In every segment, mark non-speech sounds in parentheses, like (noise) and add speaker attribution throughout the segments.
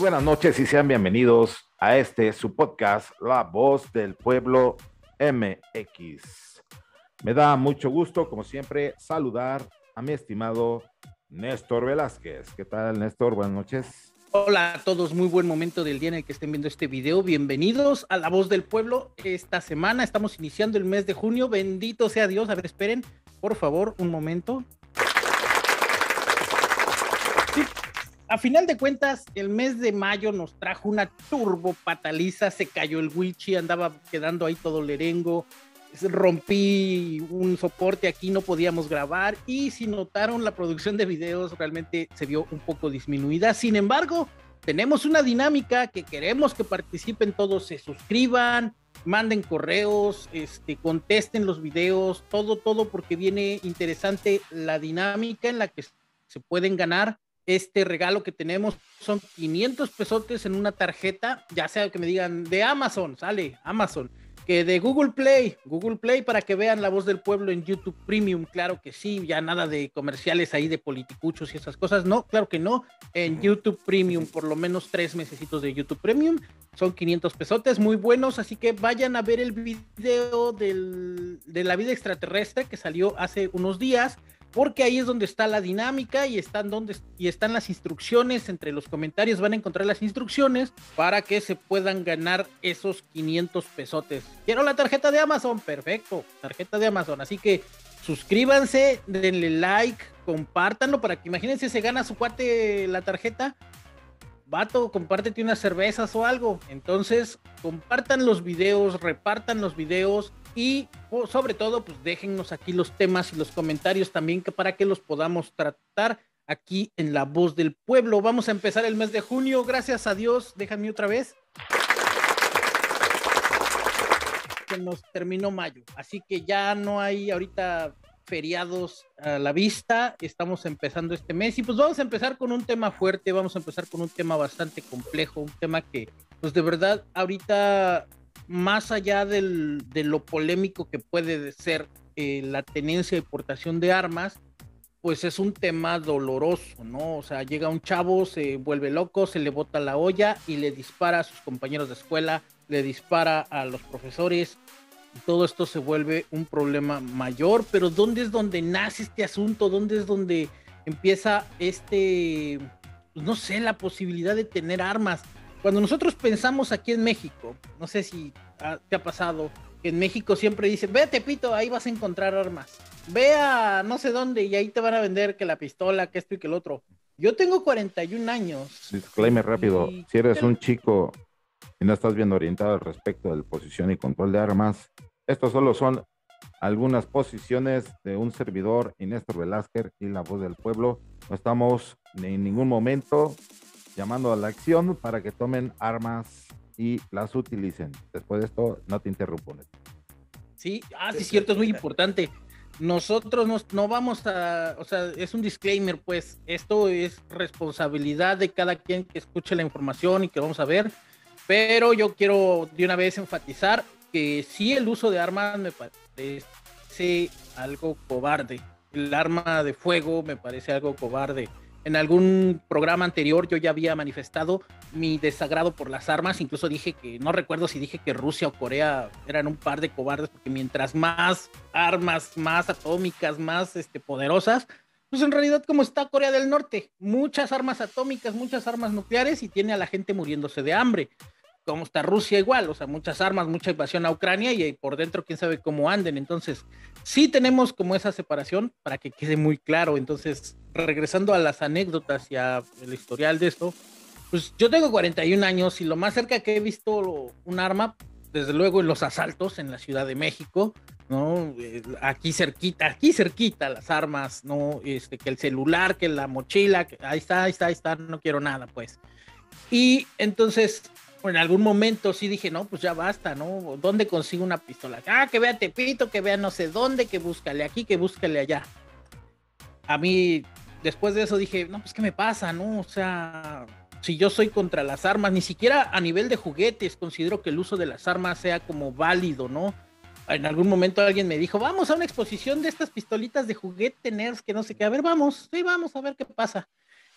Speaker 1: Buenas noches y sean bienvenidos a este su podcast, La Voz del Pueblo MX. Me da mucho gusto, como siempre, saludar a mi estimado Néstor Velázquez. ¿Qué tal, Néstor? Buenas noches.
Speaker 2: Hola a todos, muy buen momento del día en el que estén viendo este video. Bienvenidos a La Voz del Pueblo. Esta semana estamos iniciando el mes de junio. Bendito sea Dios. A ver, esperen, por favor, un momento. A final de cuentas, el mes de mayo nos trajo una turbo pataliza, se cayó el Wichi, andaba quedando ahí todo lerengo, rompí un soporte aquí, no podíamos grabar y si notaron la producción de videos realmente se vio un poco disminuida. Sin embargo, tenemos una dinámica que queremos que participen todos, se suscriban, manden correos, este, contesten los videos, todo, todo, porque viene interesante la dinámica en la que se pueden ganar este regalo que tenemos son 500 pesotes en una tarjeta, ya sea que me digan de Amazon, sale Amazon, que de Google Play, Google Play para que vean la voz del pueblo en YouTube Premium, claro que sí, ya nada de comerciales ahí de politicuchos y esas cosas, no, claro que no, en YouTube Premium, por lo menos tres mesecitos de YouTube Premium, son 500 pesotes, muy buenos, así que vayan a ver el video del, de la vida extraterrestre que salió hace unos días porque ahí es donde está la dinámica y están donde y están las instrucciones entre los comentarios van a encontrar las instrucciones para que se puedan ganar esos 500 pesotes. Quiero la tarjeta de Amazon, perfecto, tarjeta de Amazon, así que suscríbanse, denle like, compártanlo para que imagínense se gana su cuate la tarjeta. Vato, compártete unas cervezas o algo. Entonces, compartan los videos, repartan los videos, y sobre todo, pues déjennos aquí los temas y los comentarios también que para que los podamos tratar aquí en La Voz del Pueblo. Vamos a empezar el mes de junio, gracias a Dios. Déjame otra vez. Que nos terminó mayo, así que ya no hay ahorita feriados a la vista. Estamos empezando este mes y pues vamos a empezar con un tema fuerte, vamos a empezar con un tema bastante complejo, un tema que pues de verdad ahorita más allá de lo polémico que puede ser eh, la tenencia y portación de armas, pues es un tema doloroso, ¿no? O sea, llega un chavo, se vuelve loco, se le bota la olla y le dispara a sus compañeros de escuela, le dispara a los profesores. Todo esto se vuelve un problema mayor, pero ¿dónde es donde nace este asunto? ¿Dónde es donde empieza este, pues no sé, la posibilidad de tener armas? Cuando nosotros pensamos aquí en México, no sé si te ha pasado, que en México siempre dicen, ve a Tepito, ahí vas a encontrar armas. Ve a no sé dónde y ahí te van a vender que la pistola, que esto y que el otro. Yo tengo 41 años.
Speaker 1: Disclaimer rápido, si eres un chico y no estás bien orientado al respecto de la posición y control de armas, estos solo son algunas posiciones de un servidor, Inéstor Velázquez y la voz del pueblo. No estamos en ningún momento llamando a la acción para que tomen armas y las utilicen. Después de esto, no te interrumpo.
Speaker 2: Sí, ah, sí, cierto, es muy importante. Nosotros no vamos a, o sea, es un disclaimer, pues esto es responsabilidad de cada quien que escuche la información y que vamos a ver, pero yo quiero de una vez enfatizar que sí el uso de armas me parece algo cobarde. El arma de fuego me parece algo cobarde. En algún programa anterior yo ya había manifestado mi desagrado por las armas, incluso dije que, no recuerdo si dije que Rusia o Corea eran un par de cobardes, porque mientras más armas, más atómicas, más este, poderosas, pues en realidad como está Corea del Norte, muchas armas atómicas, muchas armas nucleares y tiene a la gente muriéndose de hambre como está Rusia igual, o sea, muchas armas, mucha invasión a Ucrania y por dentro quién sabe cómo anden. Entonces, sí tenemos como esa separación para que quede muy claro. Entonces, regresando a las anécdotas y al historial de esto, pues yo tengo 41 años y lo más cerca que he visto un arma, desde luego en los asaltos en la Ciudad de México, ¿no? Eh, aquí cerquita, aquí cerquita las armas, ¿no? Este, que el celular, que la mochila, que ahí está, ahí está, ahí está, no quiero nada, pues. Y entonces en algún momento sí dije, no, pues ya basta, ¿no? ¿Dónde consigo una pistola? Ah, que vea Tepito, que vea no sé dónde, que búscale aquí, que búscale allá. A mí, después de eso dije, no, pues qué me pasa, ¿no? O sea, si yo soy contra las armas, ni siquiera a nivel de juguetes considero que el uso de las armas sea como válido, ¿no? En algún momento alguien me dijo, vamos a una exposición de estas pistolitas de juguete nerds que no sé qué, a ver, vamos, sí, vamos a ver qué pasa.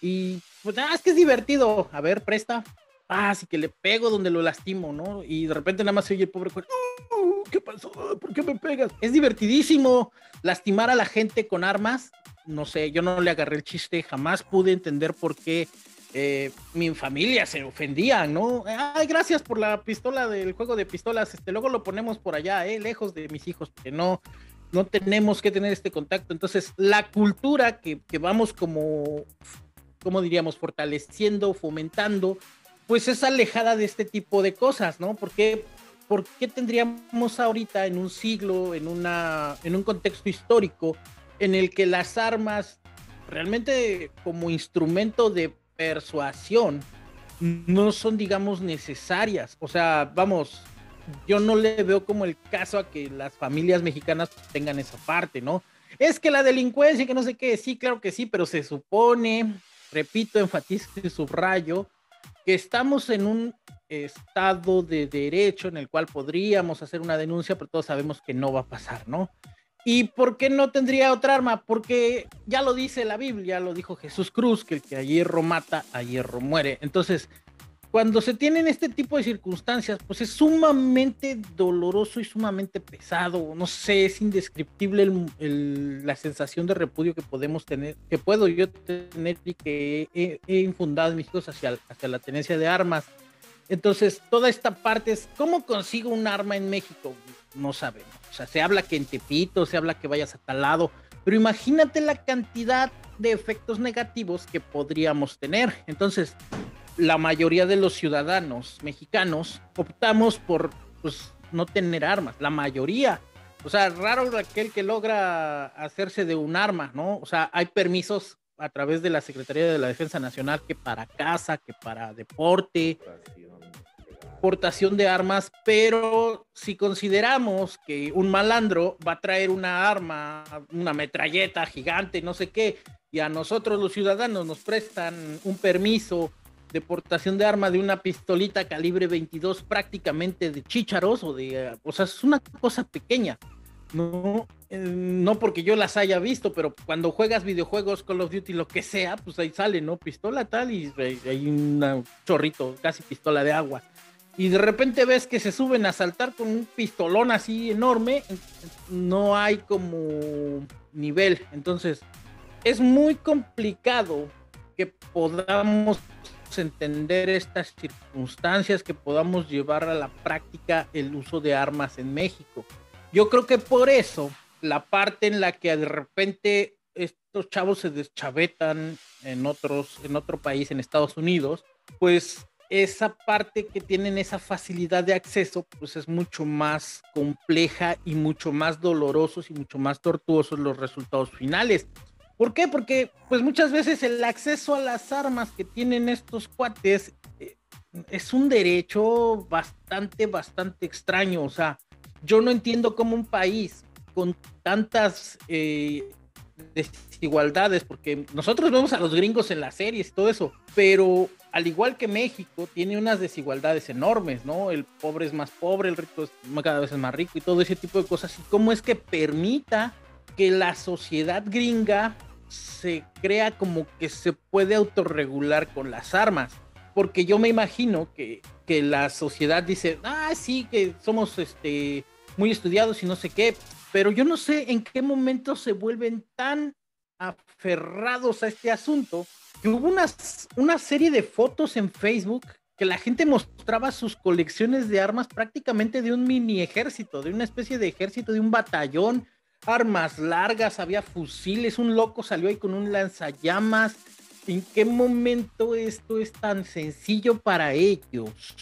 Speaker 2: Y pues, ah, es que es divertido. A ver, presta. Ah, sí que le pego donde lo lastimo, ¿no? Y de repente nada más se oye el pobre uh, ¿Qué pasó? ¿Por qué me pegas? Es divertidísimo lastimar a la gente con armas. No sé, yo no le agarré el chiste, jamás pude entender por qué eh, mi familia se ofendía, ¿no? Ay, gracias por la pistola del juego de pistolas. Este, luego lo ponemos por allá, ¿eh? lejos de mis hijos, porque no, no tenemos que tener este contacto. Entonces, la cultura que, que vamos como, como diríamos, fortaleciendo, fomentando, pues es alejada de este tipo de cosas, ¿no? Porque ¿por qué tendríamos ahorita en un siglo, en, una, en un contexto histórico, en el que las armas realmente como instrumento de persuasión no son, digamos, necesarias. O sea, vamos, yo no le veo como el caso a que las familias mexicanas tengan esa parte, ¿no? Es que la delincuencia, que no sé qué, sí, claro que sí, pero se supone, repito, enfatizo y subrayo, que estamos en un estado de derecho en el cual podríamos hacer una denuncia, pero todos sabemos que no va a pasar, ¿no? ¿Y por qué no tendría otra arma? Porque ya lo dice la Biblia, lo dijo Jesús Cruz, que el que a hierro mata, a hierro muere. Entonces, cuando se tienen este tipo de circunstancias, pues es sumamente doloroso y sumamente pesado. No sé, es indescriptible la sensación de repudio que podemos tener, que puedo yo tener y que he, he infundado mis hijos hacia, hacia la tenencia de armas. Entonces, toda esta parte es, ¿cómo consigo un arma en México? No sabemos. O sea, se habla que en Tepito, se habla que vayas a tal lado, pero imagínate la cantidad de efectos negativos que podríamos tener. Entonces, la mayoría de los ciudadanos mexicanos optamos por pues, no tener armas, la mayoría. O sea, raro aquel que logra hacerse de un arma, ¿no? O sea, hay permisos a través de la Secretaría de la Defensa Nacional que para casa, que para deporte, de armas, pero si consideramos que un malandro va a traer una arma, una metralleta gigante, no sé qué, y a nosotros los ciudadanos nos prestan un permiso de portación de arma de una pistolita calibre 22 prácticamente de chícharos o de, o sea, es una cosa pequeña. No, eh, no porque yo las haya visto, pero cuando juegas videojuegos, Call of Duty, lo que sea, pues ahí sale, ¿no? Pistola tal y hay un chorrito, casi pistola de agua y de repente ves que se suben a saltar con un pistolón así enorme, no hay como nivel. Entonces, es muy complicado que podamos entender estas circunstancias, que podamos llevar a la práctica el uso de armas en México. Yo creo que por eso la parte en la que de repente estos chavos se deschavetan en otros, en otro país, en Estados Unidos, pues esa parte que tienen esa facilidad de acceso, pues es mucho más compleja y mucho más dolorosos y mucho más tortuosos los resultados finales. ¿Por qué? Porque pues muchas veces el acceso a las armas que tienen estos cuates eh, es un derecho bastante, bastante extraño. O sea, yo no entiendo cómo un país con tantas eh, desigualdades, porque nosotros vemos a los gringos en las series y todo eso, pero al igual que México, tiene unas desigualdades enormes, ¿no? El pobre es más pobre, el rico es cada vez es más rico y todo ese tipo de cosas. ¿Y cómo es que permita que la sociedad gringa se crea como que se puede autorregular con las armas? Porque yo me imagino que, que la sociedad dice, ah, sí, que somos este, muy estudiados y no sé qué, pero yo no sé en qué momento se vuelven tan aferrados a este asunto que hubo una serie de fotos en Facebook que la gente mostraba sus colecciones de armas prácticamente de un mini ejército, de una especie de ejército, de un batallón, armas largas, había fusiles, un loco salió ahí con un lanzallamas. ¿En qué momento esto es tan sencillo para ellos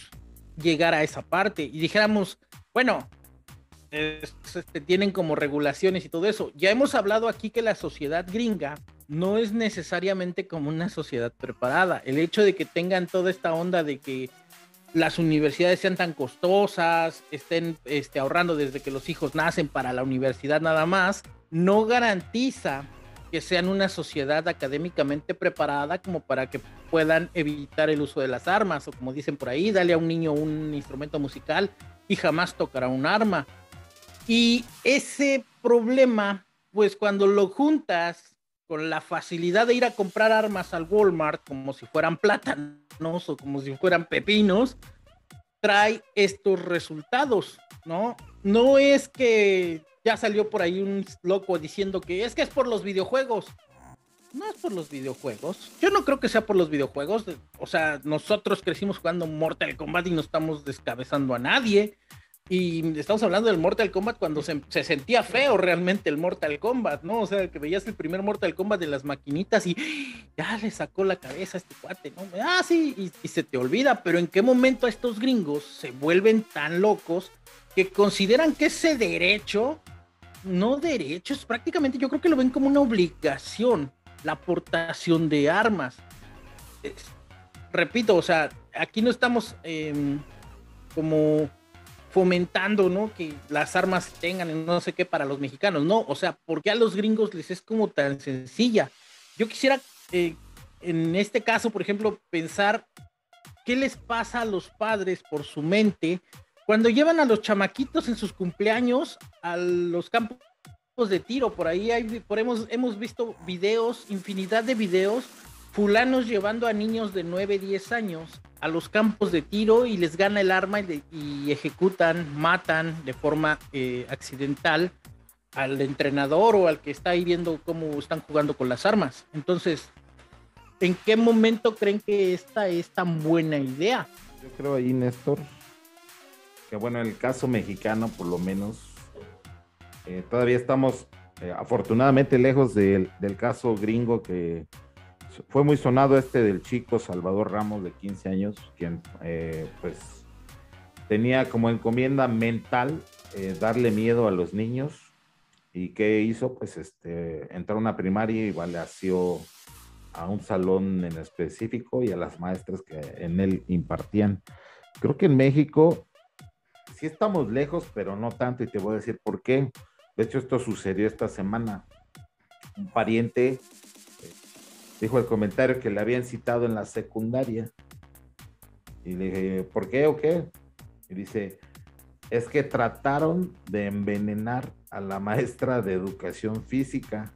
Speaker 2: llegar a esa parte? Y dijéramos, bueno, este, tienen como regulaciones y todo eso. Ya hemos hablado aquí que la sociedad gringa no es necesariamente como una sociedad preparada. El hecho de que tengan toda esta onda de que las universidades sean tan costosas, estén este, ahorrando desde que los hijos nacen para la universidad nada más, no garantiza que sean una sociedad académicamente preparada como para que puedan evitar el uso de las armas, o como dicen por ahí, dale a un niño un instrumento musical y jamás tocará un arma. Y ese problema, pues cuando lo juntas con la facilidad de ir a comprar armas al Walmart como si fueran plátanos o como si fueran pepinos, trae estos resultados, ¿no? No es que ya salió por ahí un loco diciendo que es que es por los videojuegos. No es por los videojuegos. Yo no creo que sea por los videojuegos. O sea, nosotros crecimos jugando Mortal Kombat y no estamos descabezando a nadie. Y estamos hablando del Mortal Kombat cuando se, sentía feo realmente el Mortal Kombat, ¿no? O sea, que veías el primer Mortal Kombat de las maquinitas y ya le sacó la cabeza a este cuate, ¿no? Ah, sí, y, se te olvida, pero ¿en qué momento estos gringos se vuelven tan locos que consideran que ese derecho, no derecho, es prácticamente, yo creo que lo ven como una obligación, la aportación de armas. repito, o sea, aquí no estamos em, como fomentando, ¿no? Que las armas tengan no sé qué para los mexicanos, no, o sea, porque a los gringos les es como tan sencilla. Yo quisiera, eh, en este caso, por ejemplo, pensar qué les pasa a los padres por su mente cuando llevan a los chamaquitos en sus cumpleaños a los campos de tiro. Por ahí hay, por hemos, hemos visto videos, infinidad de videos fulanos llevando a niños de 9, 10 años a los campos de tiro y les gana el arma y, ejecutan, matan de forma eh, accidental al entrenador o al que está ahí viendo cómo están jugando con las armas. Entonces, ¿en qué momento creen que esta es tan buena idea?
Speaker 1: Yo creo ahí, Néstor, que bueno, en el caso mexicano, por lo menos, eh, todavía estamos eh, afortunadamente lejos del caso gringo que fue muy sonado este del chico Salvador Ramos de 15 años, quien eh, pues tenía como encomienda mental eh, darle miedo a los niños. ¿Y qué hizo? Pues este, entró a una primaria y balació a un salón en específico y a las maestras que en él impartían. Creo que en México sí estamos lejos, pero no tanto, y te voy a decir por qué. De hecho, esto sucedió esta semana. Un pariente dijo el comentario que le habían citado en la secundaria. Y le dije, ¿por qué o qué? Y dice, es que trataron de envenenar a la maestra de educación física.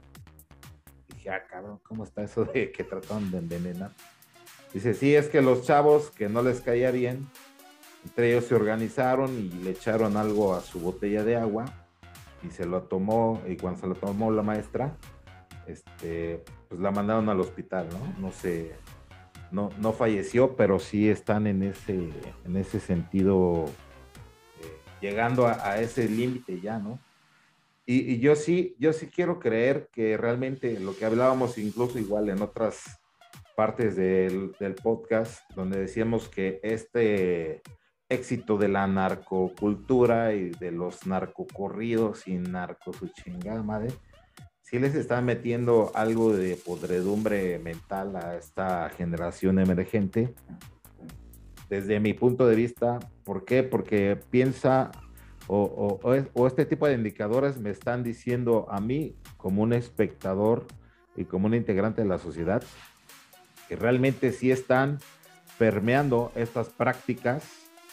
Speaker 1: Y dije, ah, cabrón, ¿cómo está eso de que trataron de envenenar? Dice, sí, es que los chavos que no les caía bien, entre ellos se organizaron y le echaron algo a su botella de agua y se lo tomó, y cuando se lo tomó la maestra, este, pues la mandaron al hospital, ¿no? No sé, no, no falleció, pero sí están en ese, en ese sentido, eh, llegando a, ese límite ya, ¿no? Y, yo sí, yo sí quiero creer que realmente lo que hablábamos incluso igual en otras partes del, del podcast, donde decíamos que este éxito de la narcocultura y de los narcocorridos y narco su chingada madre, les están metiendo algo de podredumbre mental a esta generación emergente. Desde mi punto de vista, ¿por qué? Porque piensa o, o, este tipo de indicadores me están diciendo a mí como un espectador y como un integrante de la sociedad que realmente sí están permeando estas prácticas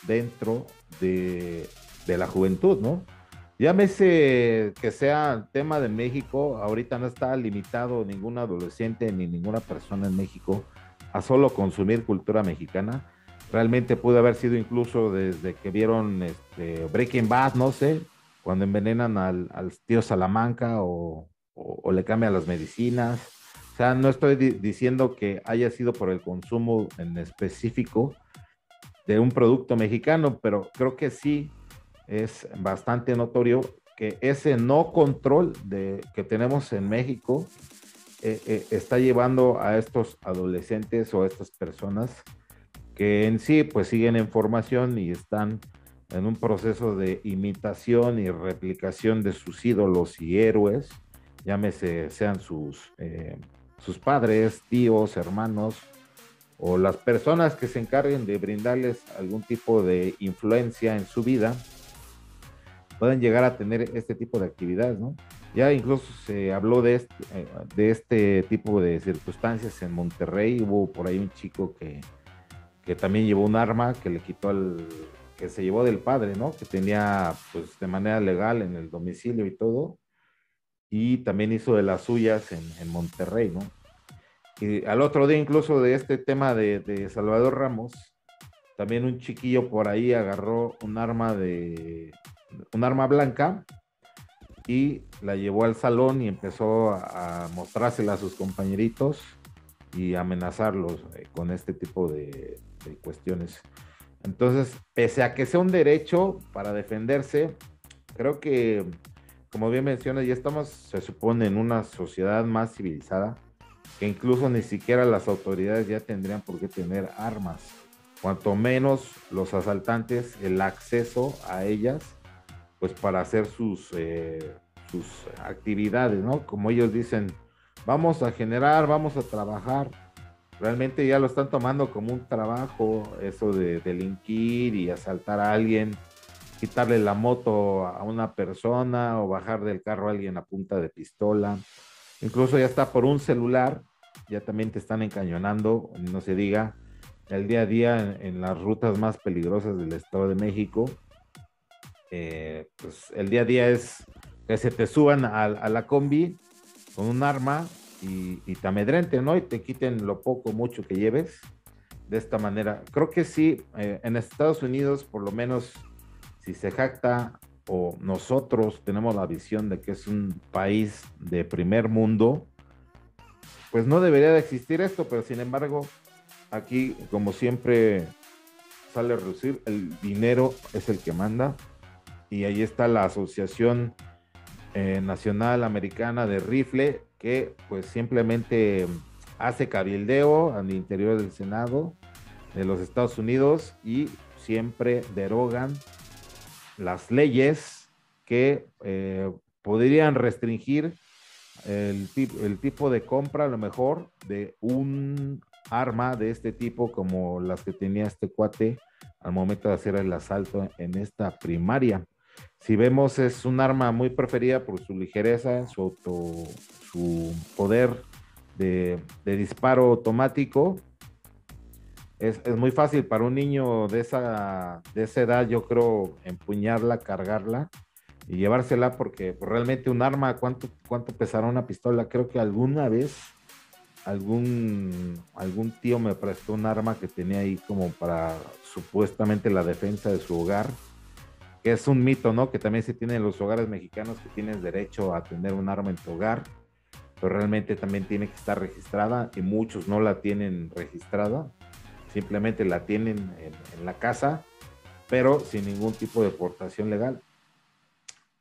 Speaker 1: dentro de, de la juventud, ¿no? Llámese que sea tema de México, ahorita no está limitado ningún adolescente ni ninguna persona en México a solo consumir cultura mexicana. Realmente pudo haber sido incluso desde que vieron este Breaking Bad, no sé, cuando envenenan al, tío Salamanca o, le cambian las medicinas. O sea, no estoy diciendo que haya sido por el consumo en específico de un producto mexicano, pero creo que sí es bastante notorio que ese no control de, que tenemos en México eh, eh, está llevando a estos adolescentes o a estas personas que en sí pues siguen en formación y están en un proceso de imitación y replicación de sus ídolos y héroes, llámese sean sus, eh, sus padres, tíos, hermanos, o las personas que se encarguen de brindarles algún tipo de influencia en su vida, pueden llegar a tener este tipo de actividades, ¿no? Ya incluso se habló de este, de este tipo de circunstancias en Monterrey, hubo por ahí un chico que, que también llevó un arma que le quitó al, que se llevó del padre, ¿no? Que tenía pues de manera legal en el domicilio y todo. y también hizo de las suyas en, Monterrey, ¿no? Y al otro día incluso de este tema de, Salvador Ramos, también un chiquillo por ahí agarró un arma de un arma blanca y la llevó al salón y empezó a, mostrársela a sus compañeritos y amenazarlos eh, con este tipo de, cuestiones. Entonces, pese a que sea un derecho para defenderse, creo que como bien mencionas, ya estamos, se supone, en una sociedad más civilizada, que incluso ni siquiera las autoridades ya tendrían por qué tener armas. Cuanto menos los asaltantes, el acceso a ellas, pues para hacer sus, eh, sus actividades, ¿no? Como ellos dicen, vamos a generar, vamos a trabajar. Realmente ya lo están tomando como un trabajo, eso de delinquir y asaltar a alguien quitarle la moto a una persona o bajar del carro a alguien a punta de pistola. Incluso ya está por un celular, ya también te están encañonando, no se diga, el día a día en, las rutas más peligrosas del Estado de México. Eh, pues el día a día es que se te suban a, la combi con un arma y, te amedrenten, ¿no? Y te quiten lo poco, mucho que lleves. De esta manera, creo que sí, eh, en Estados Unidos por lo menos si se jacta o nosotros tenemos la visión de que es un país de primer mundo, pues no debería de existir esto, pero sin embargo, aquí como siempre sale a reducir, el dinero es el que manda y ahí está la Asociación eh, Nacional Americana de Rifle que pues simplemente hace cabildeo al interior del Senado de los Estados Unidos y siempre derogan las leyes que eh, podrían restringir el, el, tipo de compra, a lo mejor, de un arma de este tipo como las que tenía este cuate al momento de hacer el asalto en esta primaria. Si vemos, es un arma muy preferida por su ligereza, su, auto, su poder de, disparo automático es, muy fácil para un niño de esa, de esa edad, yo creo, empuñarla, cargarla y llevársela porque pues, realmente un arma, ¿cuánto, ¿cuánto pesará una pistola? Creo que alguna vez algún, algún tío me prestó un arma que tenía ahí como para supuestamente la defensa de su hogar, que es un mito, ¿no? Que también se tiene en los hogares mexicanos que tienes derecho a tener un arma en tu hogar, pero realmente también tiene que estar registrada y muchos no la tienen registrada simplemente la tienen en, la casa, pero sin ningún tipo de portación legal.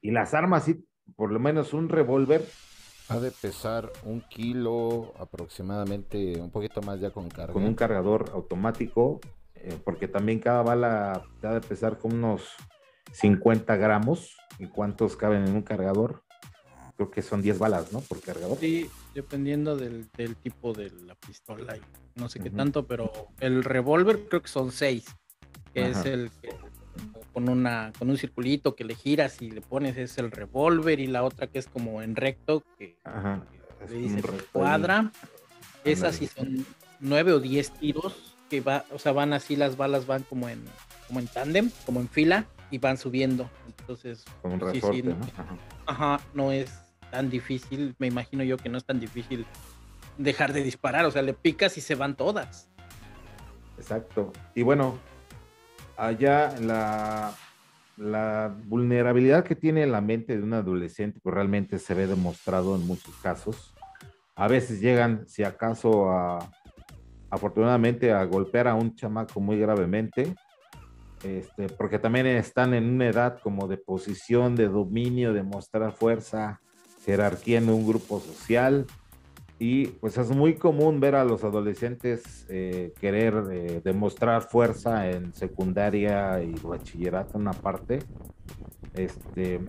Speaker 1: Y las armas, sí, por lo menos un revólver.
Speaker 3: Ha de pesar un kilo aproximadamente, un poquito más ya con carga.
Speaker 1: Con un cargador automático, eh, porque también cada bala ha de pesar con unos 50 gramos. ¿Y cuántos caben en un cargador? Creo que son 10 balas, ¿no? Por cargador.
Speaker 2: Sí, dependiendo del, tipo de la pistola y no sé qué tanto, pero el revólver creo que son 6, que es el que con una con un circulito que le giras y le pones es el revólver y la otra que es como en recto que, le dice cuadra. Esas sí son 9 o 10 tiros que va, o sea, van así las balas van como en como en tándem, como en fila y van subiendo. Entonces,
Speaker 1: como un resorte, ¿no?
Speaker 2: ajá, no es tan difícil, me imagino yo que no es tan difícil dejar de disparar, o sea, le picas y se van todas.
Speaker 1: Exacto. Y bueno, allá la, la vulnerabilidad que tiene la mente de un adolescente, pues realmente se ve demostrado en muchos casos. A veces llegan, si acaso, a, afortunadamente, a golpear a un chamaco muy gravemente, este, porque también están en una edad como de posición, de dominio, de mostrar fuerza, jerarquía en un grupo social. Y pues es muy común ver a los adolescentes eh, querer eh, demostrar fuerza en secundaria y bachillerato una parte. Este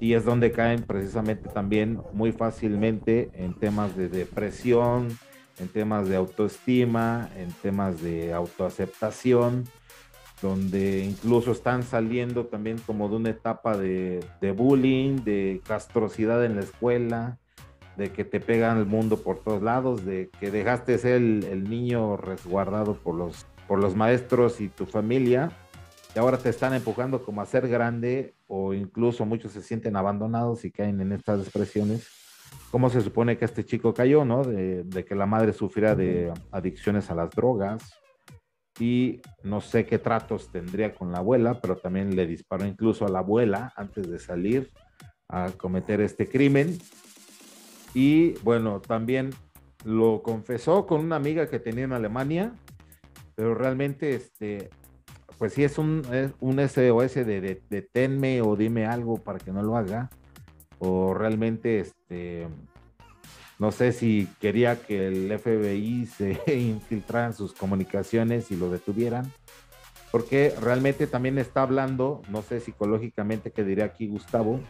Speaker 1: y es donde caen precisamente también muy fácilmente en temas de depresión en temas de autoestima en temas de autoaceptación donde incluso están saliendo también como de una etapa de, bullying, de castrosidad en la escuela, de que te pegan el mundo por todos lados, de que dejaste ser el, niño resguardado por los, por los maestros y tu familia, y ahora te están empujando como a ser grande, o incluso muchos se sienten abandonados y caen en estas expresiones, cómo se supone que este chico cayó, ¿no? De, de que la madre sufriera de adicciones a las drogas y no sé qué tratos tendría con la abuela, pero también le disparó incluso a la abuela antes de salir a cometer este crimen. Y bueno, también lo confesó con una amiga que tenía en Alemania, pero realmente, este, pues sí es un, un SOS de, de, tenme o dime algo para que no lo haga, o realmente, este, no sé si quería que el FBI (laughs) se infiltrara en sus comunicaciones y lo detuvieran, porque realmente también está hablando, no sé psicológicamente qué diría aquí Gustavo,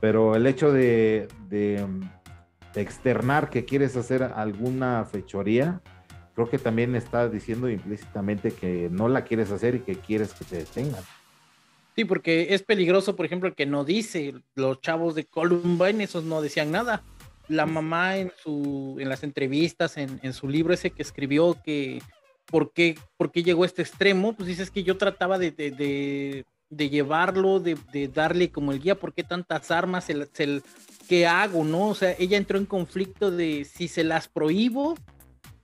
Speaker 1: pero el hecho de, de externar que quieres hacer alguna fechoría, creo que también está diciendo implícitamente que no la quieres hacer y que quieres que te detengan.
Speaker 2: Sí, porque es peligroso, por ejemplo, el que no dice, los chavos de Columbine, esos no decían nada. La mamá en su, en las entrevistas, en, en su libro ese que escribió que por qué, por qué llegó a este extremo, pues dices que yo trataba de, de, de, llevarlo, de, darle como el guía, por qué tantas armas, el, el, ¿qué hago, no? O sea, ella entró en conflicto de si se las prohíbo,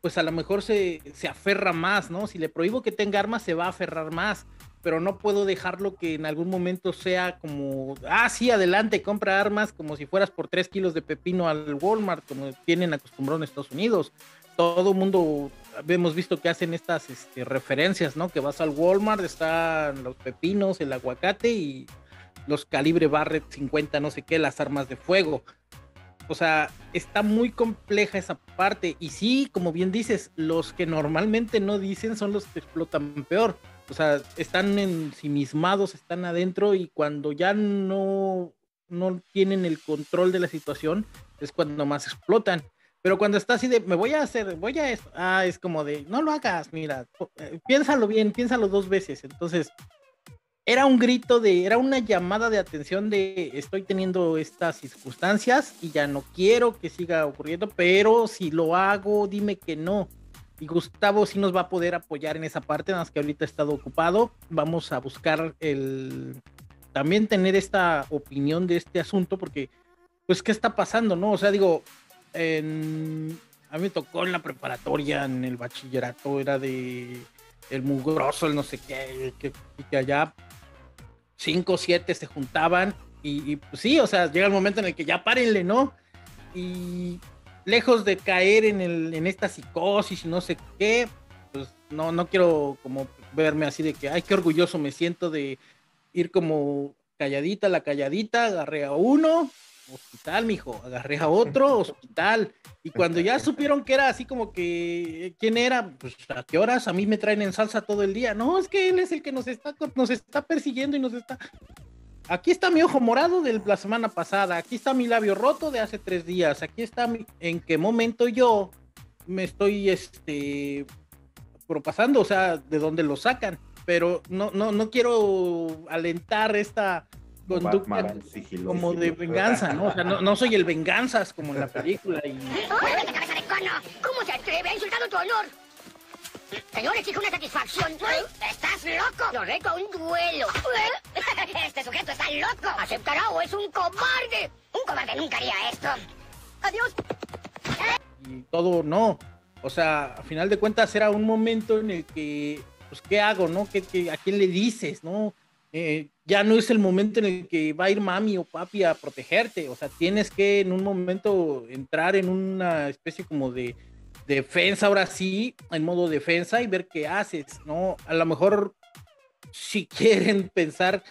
Speaker 2: pues a lo mejor se, se aferra más, ¿no? Si le prohíbo que tenga armas, se va a aferrar más pero no puedo dejarlo que en algún momento sea como, ah, sí, adelante, compra armas como si fueras por tres kilos de pepino al Walmart, como tienen acostumbrado en Estados Unidos. Todo mundo hemos visto que hacen estas este, referencias, ¿no? Que vas al Walmart, están los pepinos, el aguacate y los calibre Barrett 50, no sé qué, las armas de fuego. O sea, está muy compleja esa parte. Y sí, como bien dices, los que normalmente no dicen son los que explotan peor. O sea, están ensimismados, están adentro y cuando ya no, no tienen el control de la situación, es cuando más explotan. Pero cuando está así de, me voy a hacer, voy a esto, ah, es como de, no lo hagas, mira, eh, piénsalo bien, piénsalo dos veces. Entonces, era un grito de, era una llamada de atención de, estoy teniendo estas circunstancias y ya no quiero que siga ocurriendo, pero si lo hago, dime que no. Y Gustavo sí nos va a poder apoyar en esa parte, nada más que ahorita ha estado ocupado. Vamos a buscar el también tener esta opinión de este asunto, porque, pues, ¿qué está pasando, no? O sea, digo, a mí me tocó en la preparatoria, en el bachillerato, era de el mugroso, el no sé qué, que, que allá cinco o siete se juntaban y, y, pues sí, o sea, llega el momento en el que ya párenle, ¿no? Y lejos de caer en, el, en esta psicosis no sé qué, pues no, no quiero como verme así de que, ay, qué orgulloso me siento de ir como calladita, la calladita, agarré a uno, hospital, mijo, agarré a otro, (laughs) hospital. Y cuando ya supieron que era así como que, ¿quién era? Pues a qué horas a mí me traen en salsa todo el día. No, es que él es el que nos está, nos está persiguiendo y nos está aquí está mi ojo morado de la semana pasada, aquí está mi labio roto de hace tres días, aquí está en qué momento yo me estoy este propasando, o sea, de dónde lo sacan, pero no, no, no quiero alentar esta conducta como de venganza, ¿no? O sea, no, no, soy el venganzas como en la (laughs) película. Y...
Speaker 4: cabeza de cono! ¿Cómo se atreve? Ha insultado tu honor. Señor, exige una satisfacción. ¿Estás loco? Lo reto a un duelo. Este sujeto está loco. ¿Aceptará o es un cobarde? Un cobarde nunca haría esto. Adiós.
Speaker 2: Y todo no. O sea, a final de cuentas era un momento en el que, pues, ¿qué hago, no? ¿Qué, a quién le dices, no? Eh, ya no es el momento en el que va a ir mami o papi a protegerte. O sea, tienes que en un momento entrar en una especie como de defensa, ahora sí, en modo defensa y ver qué haces, ¿no? A lo mejor si (laughs) quieren pensar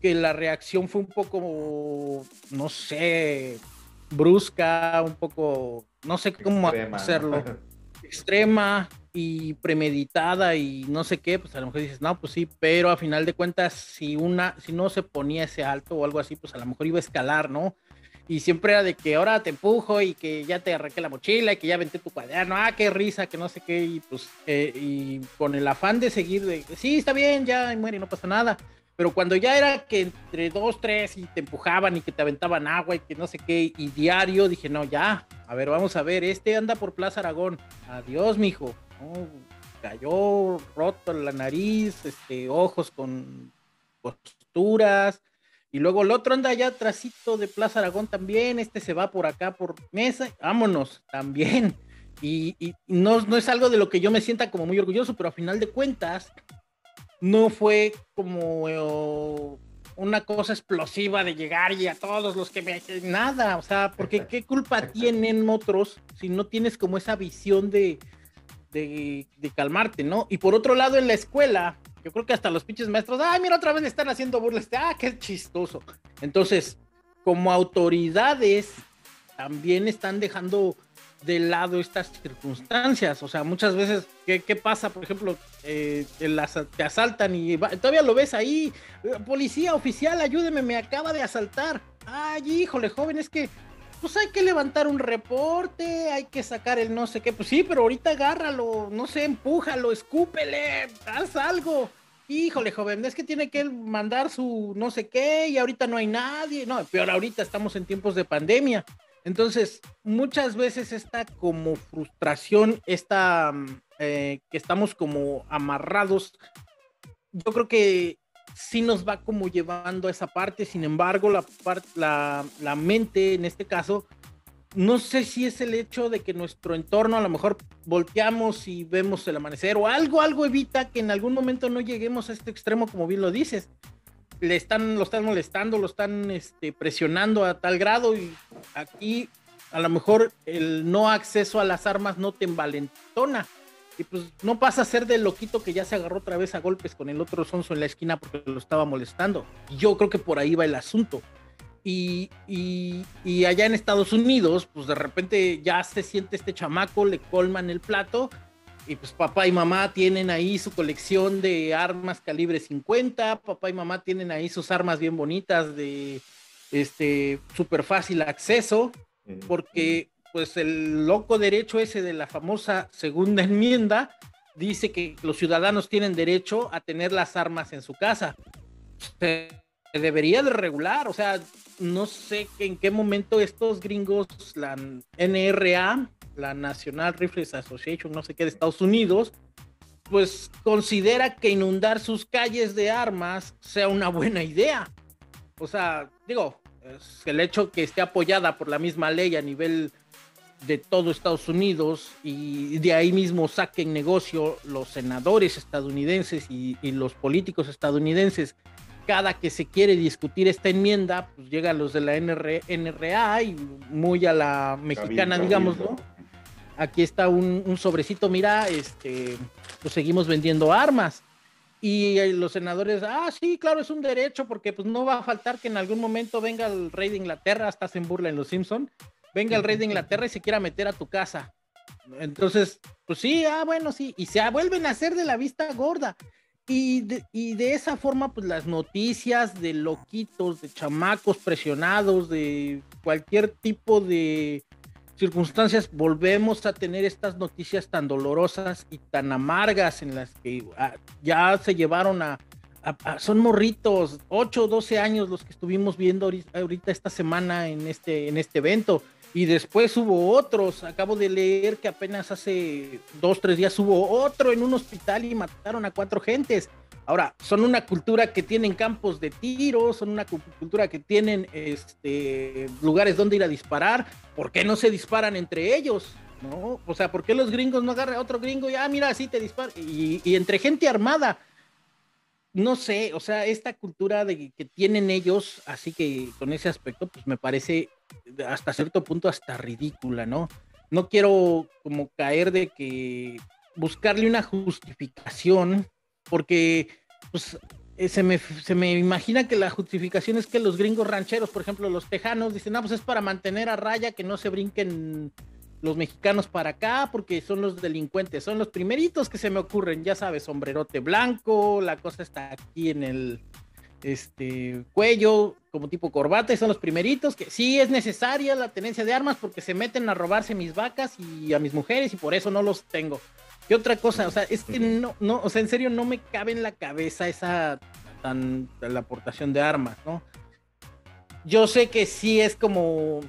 Speaker 2: que la reacción fue un poco, no sé, brusca, un poco, no sé cómo hacerlo, (laughs) extrema y premeditada y no sé qué, pues a lo mejor dices, no, pues sí, pero a final de cuentas, si una, si no se ponía ese alto o algo así, pues a lo mejor iba a escalar, ¿no? Y siempre era de que ahora te empujo y que ya te arranqué la mochila y que ya venté tu cuaderno, ah, qué risa, que no sé qué, y pues, eh, y con el afán de seguir de, sí, está bien, ya muere, no pasa nada, pero cuando ya era que entre dos, tres y te empujaban y que te aventaban agua y que no sé qué, y diario, dije, no, ya, a ver, vamos a ver, este anda por Plaza Aragón, adiós, mijo, cayó roto la nariz, este, ojos con posturas, Y luego el otro anda allá atrásito de Plaza Aragón también, este se va por acá por mesa, vámonos también. Y, no, no es algo de lo que yo me sienta como muy orgulloso, pero a final de cuentas no fue como eh, una cosa explosiva de llegar y a todos los que me... Nada, o sea, porque qué culpa tienen otros si no tienes como esa visión de, de, de calmarte, ¿no? Y por otro lado, en la escuela, yo creo que hasta los pinches maestros, ay, mira, otra vez están haciendo burlas, ah, qué chistoso. Entonces, como autoridades, también están dejando de lado estas circunstancias. O sea, muchas veces, ¿qué, pasa? Por ejemplo, eh, te asaltan y todavía lo ves ahí. Policía oficial, ayúdeme, me acaba de asaltar. Ay, híjole, joven, es que pues hay que levantar un reporte, hay que sacar el no sé qué. Pues sí, pero ahorita agárralo, no sé, empújalo, escúpele, haz algo. Híjole, joven, es que tiene que mandar su no sé qué y ahorita no hay nadie. No, peor ahorita estamos en tiempos de pandemia. Entonces, muchas veces esta como frustración, esta eh, que estamos como amarrados, yo creo que sí nos va como llevando a esa parte, sin embargo, la, la, la mente en este caso, no sé si es el hecho de que nuestro entorno a lo mejor volteamos y vemos el amanecer o algo, algo evita que en algún momento no lleguemos a este extremo, como bien lo dices. Le están, lo están molestando, lo están este, presionando a tal grado y aquí a lo mejor el no acceso a las armas no te envalentona y pues no pasa a ser del loquito que ya se agarró otra vez a golpes con el otro sonso en la esquina porque lo estaba molestando. Yo creo que por ahí va el asunto. Y, y, allá en Estados Unidos, pues de repente ya se siente este chamaco, le colman el plato y pues papá y mamá tienen ahí su colección de armas calibre 50, papá y mamá tienen ahí sus armas bien bonitas de este súper fácil acceso, porque pues el loco derecho ese de la famosa segunda enmienda dice que los ciudadanos tienen derecho a tener las armas en su casa. Se debería de regular, o sea, no sé en qué momento estos gringos, la NRA, la National Rifles Association, no sé qué, de Estados Unidos, pues considera que inundar sus calles de armas sea una buena idea. O sea, digo, el hecho que esté apoyada por la misma ley a nivel de todo Estados Unidos y de ahí mismo saquen negocio los senadores estadounidenses y, los políticos estadounidenses. Cada que se quiere discutir esta enmienda, pues llegan los de la NRA y muy a la mexicana, digamos, ¿no? Aquí está un, sobrecito, mira, este, pues seguimos vendiendo armas. Y los senadores, ah, sí, claro, es un derecho, porque pues no va a faltar que en algún momento venga el rey de Inglaterra, hasta se burla en Los Simpson, venga el rey de Inglaterra y se quiera meter a tu casa. Entonces, pues sí, ah, bueno, sí, y se vuelven a hacer de la vista gorda. Y de, y de esa forma, pues las noticias de loquitos, de chamacos presionados, de cualquier tipo de circunstancias, volvemos a tener estas noticias tan dolorosas y tan amargas en las que ah, ya se llevaron a, son morritos, 8 o 12 años los que estuvimos viendo ahorita esta semana en este, en este evento y después hubo otros. Acabo de leer que apenas hace dos, tres días hubo otro en un hospital y mataron a cuatro gentes. Ahora, son una cultura que tienen campos de tiro, son una cultura que tienen este, lugares donde ir a disparar. ¿Por qué no se disparan entre ellos? ¿No? O sea, ¿por qué los gringos no agarran a otro gringo y, ah, mira, así te disparan? Y, y entre gente armada no sé, o sea, esta cultura de que tienen ellos, así que con ese aspecto, pues me parece hasta cierto punto hasta ridícula, ¿no? No quiero como caer de que buscarle una justificación, porque pues eh, se me, se me imagina que la justificación es que los gringos rancheros, por ejemplo, los tejanos, dicen, ah, pues es para mantener a raya que no se brinquen los mexicanos para acá porque son los delincuentes, son los primeritos que se me ocurren, ya sabes, sombrerote blanco, la cosa está aquí en el este cuello como tipo corbata y son los primeritos que sí es necesaria la tenencia de armas porque se meten a robarse mis vacas y a mis mujeres y por eso no los tengo. ¿Qué otra cosa? O sea, es que no, no, o sea, en serio no me cabe en la cabeza esa tan la aportación de armas, ¿no? Yo sé que sí es como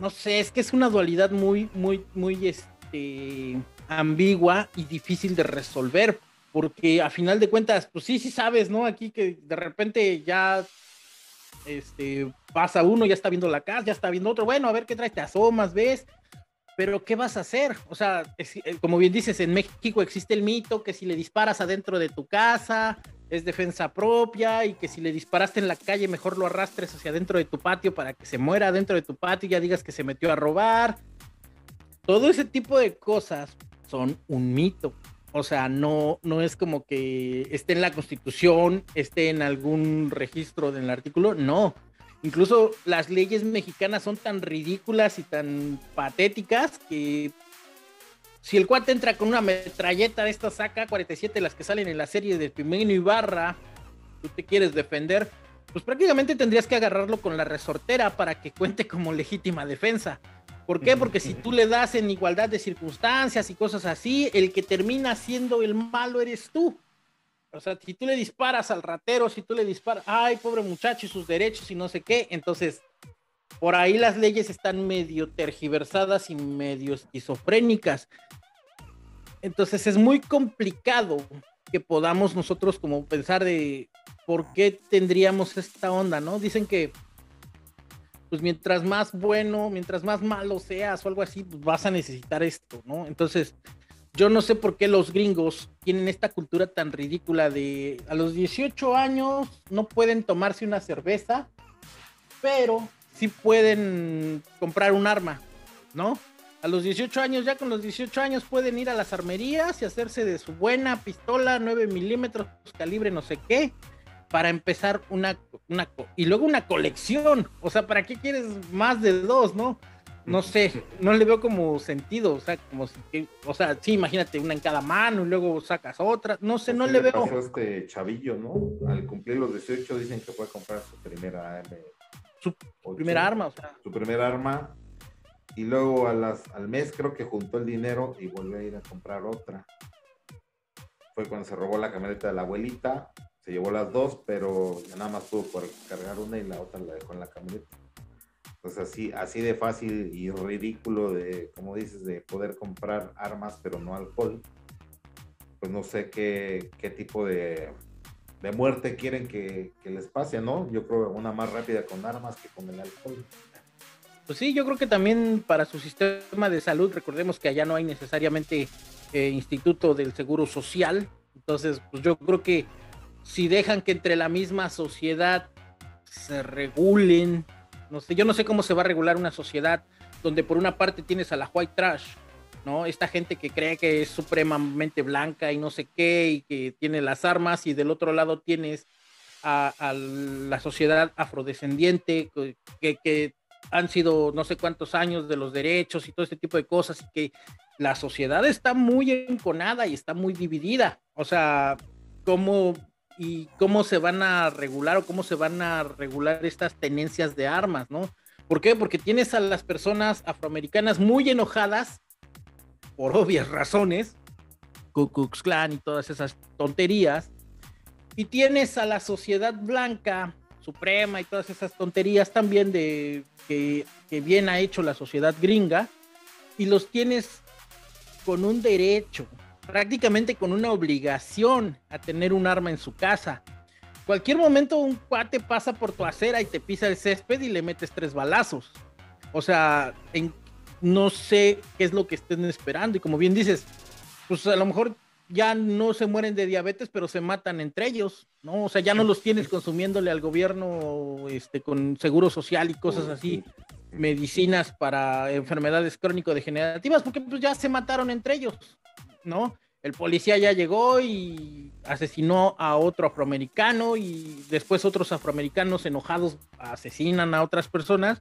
Speaker 2: no sé, es que es una dualidad muy, muy, muy este, ambigua y difícil de resolver, porque a final de cuentas, pues sí, sí sabes, ¿no? Aquí que de repente ya este, pasa uno, ya está viendo la casa, ya está viendo otro, bueno, a ver qué traes, te asomas, ves, pero ¿qué vas a hacer? O sea, eh, como bien dices, en México existe el mito que si le disparas adentro de tu casa es defensa propia y que si le disparaste en la calle mejor lo arrastres hacia adentro de tu patio para que se muera dentro de tu patio y ya digas que se metió a robar. Todo ese tipo de cosas son un mito. O sea, no, no es como que esté en la constitución, esté en algún registro del artículo, no. Incluso las leyes mexicanas son tan ridículas y tan patéticas que si el cuate entra con una metralleta de estas AK-47, las que salen en la serie de Pimeno Ibarra, tú te quieres defender, pues prácticamente tendrías que agarrarlo con la resortera para que cuente como legítima defensa. ¿Por qué? Porque si tú le das en igualdad de circunstancias y cosas así, el que termina siendo el malo eres tú. O sea, si tú le disparas al ratero, si tú le disparas, ay, pobre muchacho y sus derechos y no sé qué, entonces por ahí las leyes están medio tergiversadas y medio esquizofrénicas. Entonces es muy complicado que podamos nosotros como pensar de por qué tendríamos esta onda, ¿no? Dicen que pues mientras más bueno, mientras más malo seas o algo así, pues vas a necesitar esto, ¿no? Entonces, yo no sé por qué los gringos tienen esta cultura tan ridícula de a los 18 años no pueden tomarse una cerveza, pero sí pueden comprar un arma, ¿no? A los 18 años, ya con los 18 años pueden ir a las armerías y hacerse de su buena pistola 9 milímetros, calibre no sé qué, para empezar una, una, y luego una colección. O sea, ¿para qué quieres más de dos, no? No sé, no le veo como sentido, o sea, como si, o sea, sí, imagínate una en cada mano y luego sacas otra, no sé, no le, veo.
Speaker 1: Pasó este chavillo, ¿no? Al cumplir los 18 dicen que puede comprar su primera
Speaker 2: Su primera arma, o sea.
Speaker 1: Su primera arma y luego a las, al mes creo que juntó el dinero y volvió a ir a comprar otra. Fue cuando se robó la camioneta de la abuelita se llevó las dos, pero nada más tuvo por cargar una y la otra la dejó en la camioneta. Entonces así, así de fácil y ridículo de, como dices, de poder comprar armas pero no alcohol. Pues no sé qué, qué tipo de, de muerte quieren que, que, les pase, ¿no? Yo creo una más rápida con armas que con el alcohol.
Speaker 2: Pues sí, yo creo que también para su sistema de salud, recordemos que allá no hay necesariamente eh, instituto del seguro social, entonces pues yo creo que si dejan que entre la misma sociedad se regulen, no sé, yo no sé cómo se va a regular una sociedad donde por una parte tienes a la white trash, ¿no? Esta gente que cree que es supremamente blanca y no sé qué, y que tiene las armas, y del otro lado tienes a, la sociedad afrodescendiente, que, que, han sido no sé cuántos años de los derechos y todo este tipo de cosas, y que la sociedad está muy enconada y está muy dividida. O sea, cómo y cómo se van a regular o cómo se van a regular estas tenencias de armas, ¿no? ¿Por qué? Porque tienes a las personas afroamericanas muy enojadas, por obvias (laughs) razones, Ku Klux Klan y todas esas tonterías, y tienes a la sociedad blanca suprema y todas esas tonterías también de que, que bien ha hecho la sociedad gringa, y los tienes con un derecho, prácticamente con una obligación a tener un arma en su casa. Cualquier momento un cuate pasa por tu acera y te pisa el césped y le metes tres balazos. O sea, no sé qué es lo que estén esperando. Y como bien dices, pues a lo mejor ya no se mueren de diabetes, pero se matan entre ellos, ¿no? O sea, ya no los tienes consumiéndole al gobierno este, con seguro social y cosas así, medicinas para enfermedades crónico-degenerativas, porque pues ya se mataron entre ellos. ¿No? El policía ya llegó y asesinó a otro afroamericano y después otros afroamericanos enojados asesinan a otras personas.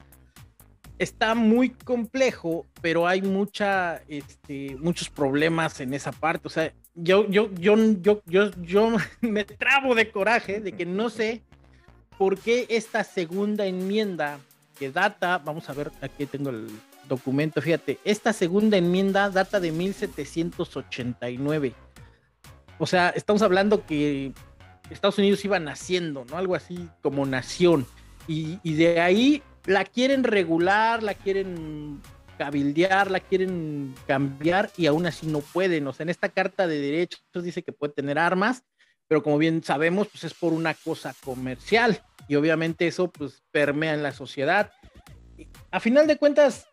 Speaker 2: Está muy complejo, pero hay mucha, este, muchos problemas en esa parte. O sea, yo, yo, yo, yo, yo, yo (laughs) me trabo de coraje de que no sé por qué esta segunda enmienda que data, vamos a ver, aquí tengo el, documento, fíjate, esta segunda enmienda data de 1789. O sea, estamos hablando que Estados Unidos iba naciendo, ¿no? Algo así como nación. Y, de ahí la quieren regular, la quieren cabildear, la quieren cambiar y aún así no pueden. O sea, en esta carta de derechos dice que puede tener armas, pero como bien sabemos, pues es por una cosa comercial y obviamente eso pues permea en la sociedad. A final de cuentas,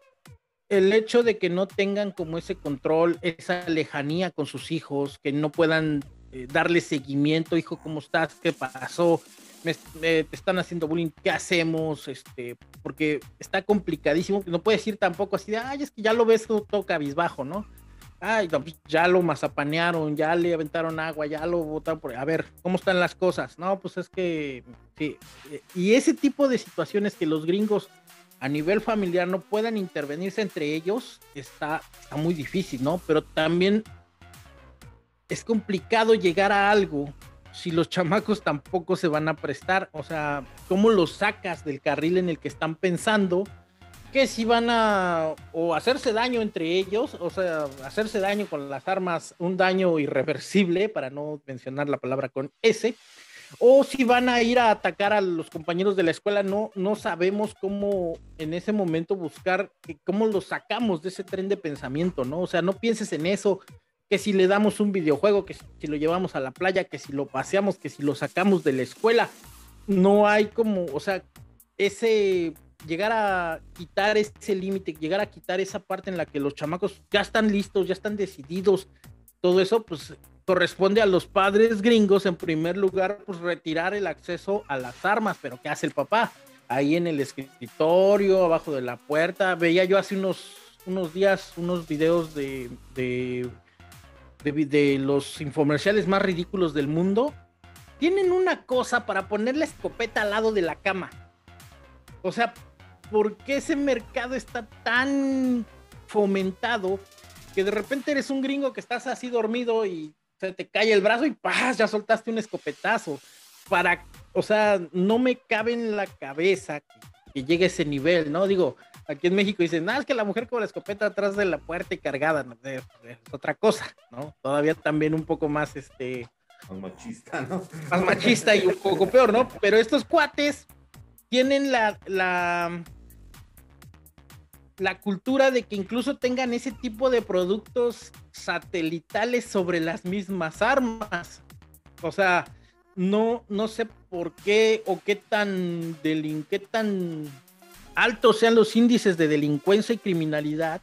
Speaker 2: el hecho de que no tengan como ese control, esa lejanía con sus hijos, que no puedan eh, darle seguimiento, hijo, ¿cómo estás? ¿Qué pasó? Me, te están haciendo bullying, ¿qué hacemos? Este, porque está complicadísimo, no puedes ir tampoco así de, ay, es que ya lo ves todo, cabizbajo, ¿no? Ay, pues, ya lo mazapanearon, ya le aventaron agua, ya lo botaron por... A ver, ¿cómo están las cosas? No, pues es que... Sí. Y ese tipo de situaciones que los gringos a nivel familiar no puedan intervenirse entre ellos, está, está muy difícil, ¿no? Pero también es complicado llegar a algo si los chamacos tampoco se van a prestar. O sea, ¿cómo los sacas del carril en el que están pensando? que si van a o hacerse daño entre ellos, o sea, hacerse daño con las armas, un daño irreversible, para no mencionar la palabra con S, o si van a ir a atacar a los compañeros de la escuela, no, no sabemos cómo en ese momento buscar, cómo los sacamos de ese tren de pensamiento, ¿no? O sea, no pienses en eso, que si le damos un videojuego, que si lo llevamos a la playa, que si lo paseamos, que si lo sacamos de la escuela, no hay como, o sea, ese llegar a quitar ese límite, llegar a quitar esa parte en la que los chamacos ya están listos, ya están decididos, todo eso, pues corresponde a los padres gringos, en primer lugar, pues retirar el acceso a las armas, pero ¿qué hace el papá? Ahí en el escritorio, abajo de la puerta, veía yo hace unos, unos días unos videos de, de, de, de los infomerciales más ridículos del mundo. Tienen una cosa para poner la escopeta al lado de la cama. O sea, por qué ese mercado está tan fomentado que de repente eres un gringo que estás así dormido y se te cae el brazo y ¡paz! ya soltaste un escopetazo. Para, o sea, no me cabe en la cabeza que, llegue a ese nivel, ¿no? Digo, aquí en México dicen, ah, es que la mujer con la escopeta atrás de la puerta y cargada, es, otra cosa, ¿no? Todavía también un poco más, este...
Speaker 1: Más machista, ¿no?
Speaker 2: Más machista y un poco peor, ¿no? Pero estos cuates tienen la, la, la cultura de que incluso tengan ese tipo de productos satelitales sobre las mismas armas. O sea, no, no sé por qué o qué tan, qué tan altos sean los índices de delincuencia y criminalidad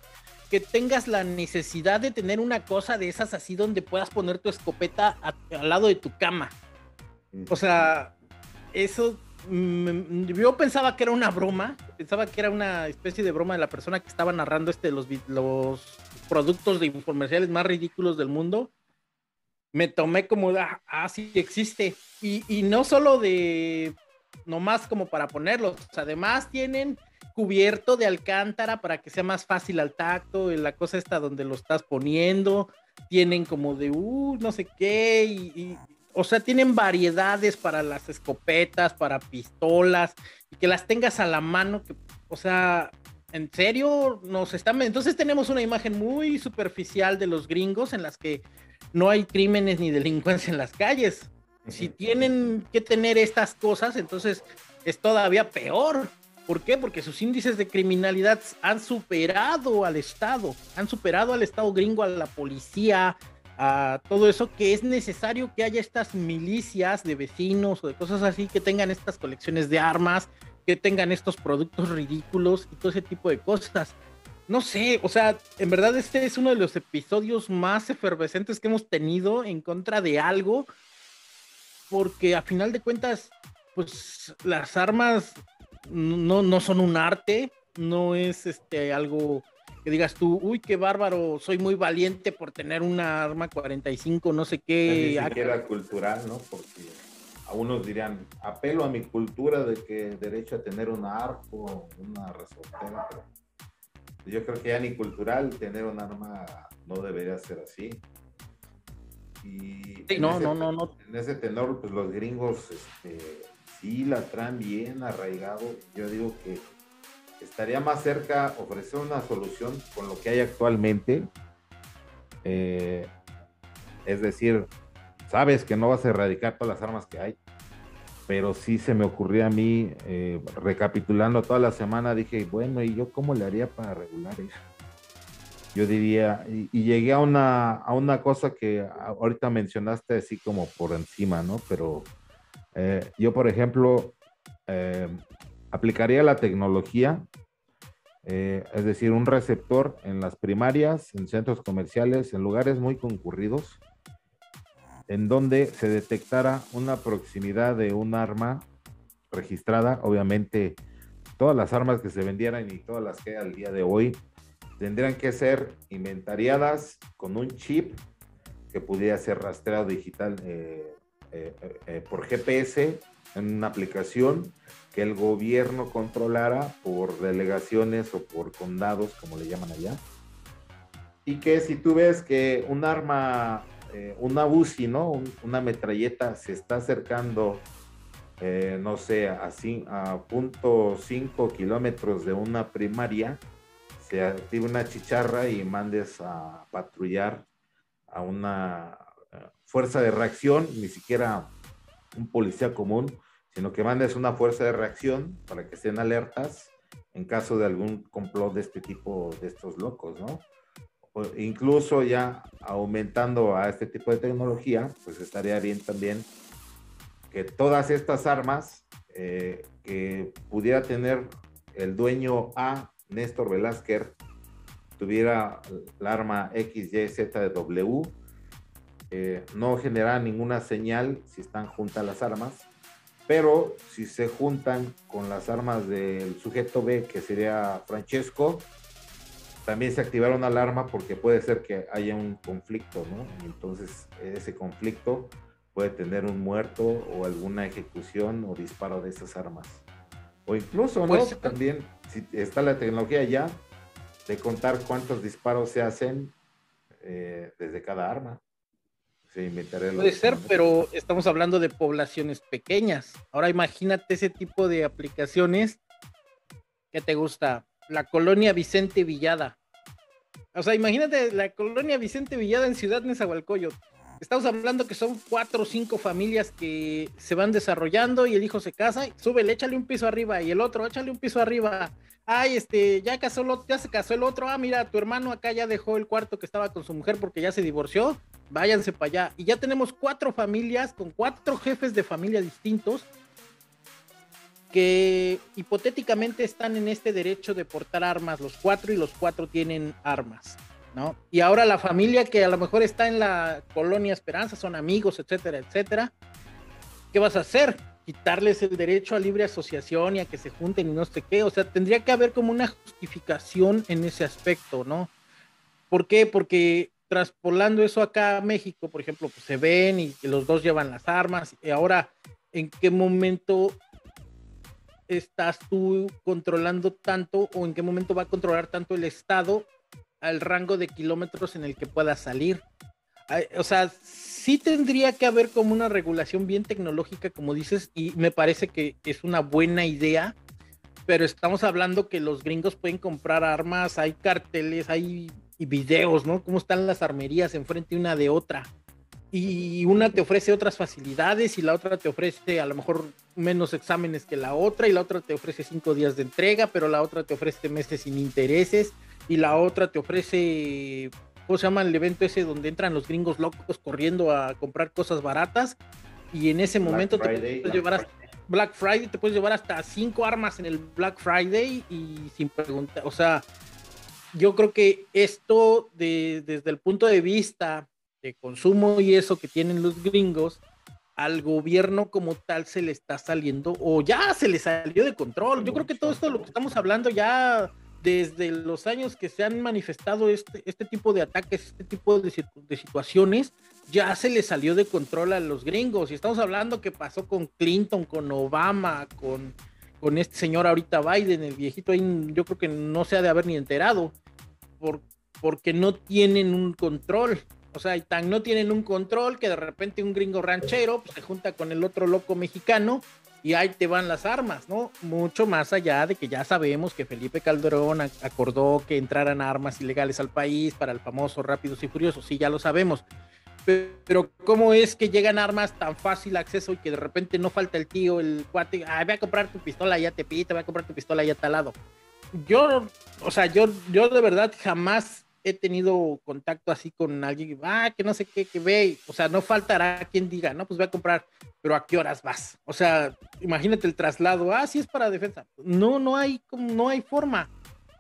Speaker 2: que tengas la necesidad de tener una cosa de esas así donde puedas poner tu escopeta al lado de tu cama. O sea, eso yo pensaba que era una broma, pensaba que era una especie de broma de la persona que estaba narrando este los, los productos de comerciales más ridículos del mundo. Me tomé como, ah, ah existe. Y, y no solo de, nomás como para ponerlos, además tienen cubierto de alcántara para que sea más fácil al tacto, la cosa está donde lo estás poniendo, tienen como de, uh, no sé qué, y, o sea, tienen variedades para las escopetas, para pistolas, y que las tengas a la mano, que, o sea, en serio, nos están... Entonces tenemos una imagen muy superficial de los gringos en las que no hay crímenes ni delincuencia en las calles. Si tienen que tener estas cosas, entonces es todavía peor. ¿Por qué? Porque sus índices de criminalidad han superado al Estado, han superado al Estado gringo, a la policía, a todo eso, que es necesario que haya estas milicias de vecinos o de cosas así que tengan estas colecciones de armas, que tengan estos productos ridículos y todo ese tipo de cosas. No sé, o sea, en verdad este es uno de los episodios más efervescentes que hemos tenido en contra de algo, porque a final de cuentas, pues las armas no, no son un arte, no es este algo que digas tú, uy, qué bárbaro, soy muy valiente por tener una arma 45, no sé qué.
Speaker 1: Ni siquiera cultural, ¿no? Porque a unos dirían, apelo a mi cultura de que derecho a tener un arco, una resortera, pero yo creo que ya ni cultural tener un arma no debería ser así. Y
Speaker 2: no, no, no, no.
Speaker 1: En ese tenor, pues los gringos este, sí la traen bien arraigado. Yo digo que estaría más cerca ofrecer una solución con lo que hay actualmente. Eh, es decir, sabes que no vas a erradicar todas las armas que hay, pero sí se me ocurrió a mí, eh, recapitulando toda la semana, dije, bueno, ¿y yo cómo le haría para regular eso? yo diría, y, llegué a una, a una cosa que ahorita mencionaste así como por encima, ¿no? Pero eh, yo, por ejemplo, aplicaría la tecnología, eh, es decir, un receptor en las primarias, en centros comerciales, en lugares muy concurridos, en donde se detectara una proximidad de un arma registrada, obviamente todas las armas que se vendieran y todas las que hay al día de hoy tendrían que ser inventariadas con un chip que pudiera ser rastreado digital eh, eh, por GPS en una aplicación que el gobierno controlara por delegaciones o por condados, como le llaman allá. Y que si tú ves que un arma, una UCI, ¿no? una metralleta se está acercando, no sé, a, a punto .5 kilómetros de una primaria, se active una chicharra y mandes a patrullar a una eh, fuerza de reacción, ni siquiera un policía común, sino que mandes una fuerza de reacción para que estén alertas en caso de algún complot de este tipo, de estos locos, ¿no? incluso ya aumentando a este tipo de tecnología, pues estaría bien también que todas estas armas eh, que pudiera tener el dueño A Néstor Velázquez tuviera la arma XYZW, eh, no genera ninguna señal si están juntas las armas, pero si se juntan con las armas del sujeto B, que sería Francesco, también se activará una alarma porque puede ser que haya un conflicto, ¿no? entonces ese conflicto puede tener un muerto o alguna ejecución o disparo de esas armas. O incluso, ¿no? Pues, también si está la tecnología ya de contar cuántos disparos se hacen eh, desde cada arma.
Speaker 2: Puede ser, pero estamos hablando de poblaciones pequeñas. Ahora imagínate ese tipo de aplicaciones que te gusta. La colonia Vicente Villada. O sea, imagínate la colonia Vicente Villada en Ciudad Nezahualcóyotl Estamos hablando que son cuatro o cinco familias que se van desarrollando y el hijo se casa, y sube, échale un piso arriba y el otro, échale un piso arriba. Ay, este, ya casó, ya se casó el otro. Ah, mira, tu hermano acá ya dejó el cuarto que estaba con su mujer porque ya se divorció. Váyanse para allá. Y ya tenemos cuatro familias con cuatro jefes de familia distintos que hipotéticamente están en este derecho de portar armas, los cuatro y los cuatro tienen armas. ¿no? Y ahora la familia que a lo mejor está en la colonia Esperanza, son amigos, etcétera, etcétera, ¿qué vas a hacer? Quitarles el derecho a libre asociación y a que se junten y no sé qué, o sea, tendría que haber como una justificación en ese aspecto, ¿no? ¿Por qué? Porque traspolando eso acá a México, por ejemplo, pues se ven y los dos llevan las armas, y ahora, ¿en qué momento estás tú controlando tanto o en qué momento va a controlar tanto el Estado al rango de kilómetros en el que pueda salir. O sea, sí tendría que haber como una regulación bien tecnológica, como dices, y me parece que es una buena idea, pero estamos hablando que los gringos pueden comprar armas, hay carteles, hay videos, ¿no? Cómo están las armerías enfrente una de otra. Y una te ofrece otras facilidades y la otra te ofrece a lo mejor menos exámenes que la otra y la otra te ofrece cinco días de entrega, pero la otra te ofrece meses sin intereses y la otra te ofrece, ¿cómo se llama el evento ese donde entran los gringos locos corriendo a comprar cosas baratas? Y en ese momento te puedes llevar hasta Black Friday, te puedes llevar hasta cinco armas en el Black Friday y sin preguntar, o sea, yo creo que esto desde el punto de vista de consumo y eso que tienen los gringos, al gobierno como tal se le está saliendo o ya se le salió de control. Yo creo que todo esto lo que estamos hablando ya desde los años que se han manifestado este, este tipo de ataques, este tipo de, situaciones, ya se le salió de control a los gringos. Y estamos hablando que pasó con Clinton, con Obama, con, con este señor ahorita Biden, el viejito ahí, yo creo que no se ha de haber ni enterado, por, porque no tienen un control. O sea, y tan no tienen un control que de repente un gringo ranchero pues, se junta con el otro loco mexicano y ahí te van las armas, ¿no? Mucho más allá de que ya sabemos que Felipe Calderón acordó que entraran armas ilegales al país para el famoso Rápidos y Furiosos, sí, ya lo sabemos. Pero, ¿cómo es que llegan armas tan fácil acceso y que de repente no falta el tío, el cuate, ah, voy a comprar tu pistola ya te pita, voy a comprar tu pistola ya talado? Yo, o sea, yo, yo de verdad jamás he tenido contacto así con alguien, ah, que no sé qué, que ve, o sea, no faltará quien diga, no, pues voy a comprar, pero ¿a qué horas vas? O sea, imagínate el traslado, ah, sí es para defensa. No, no hay, no hay forma.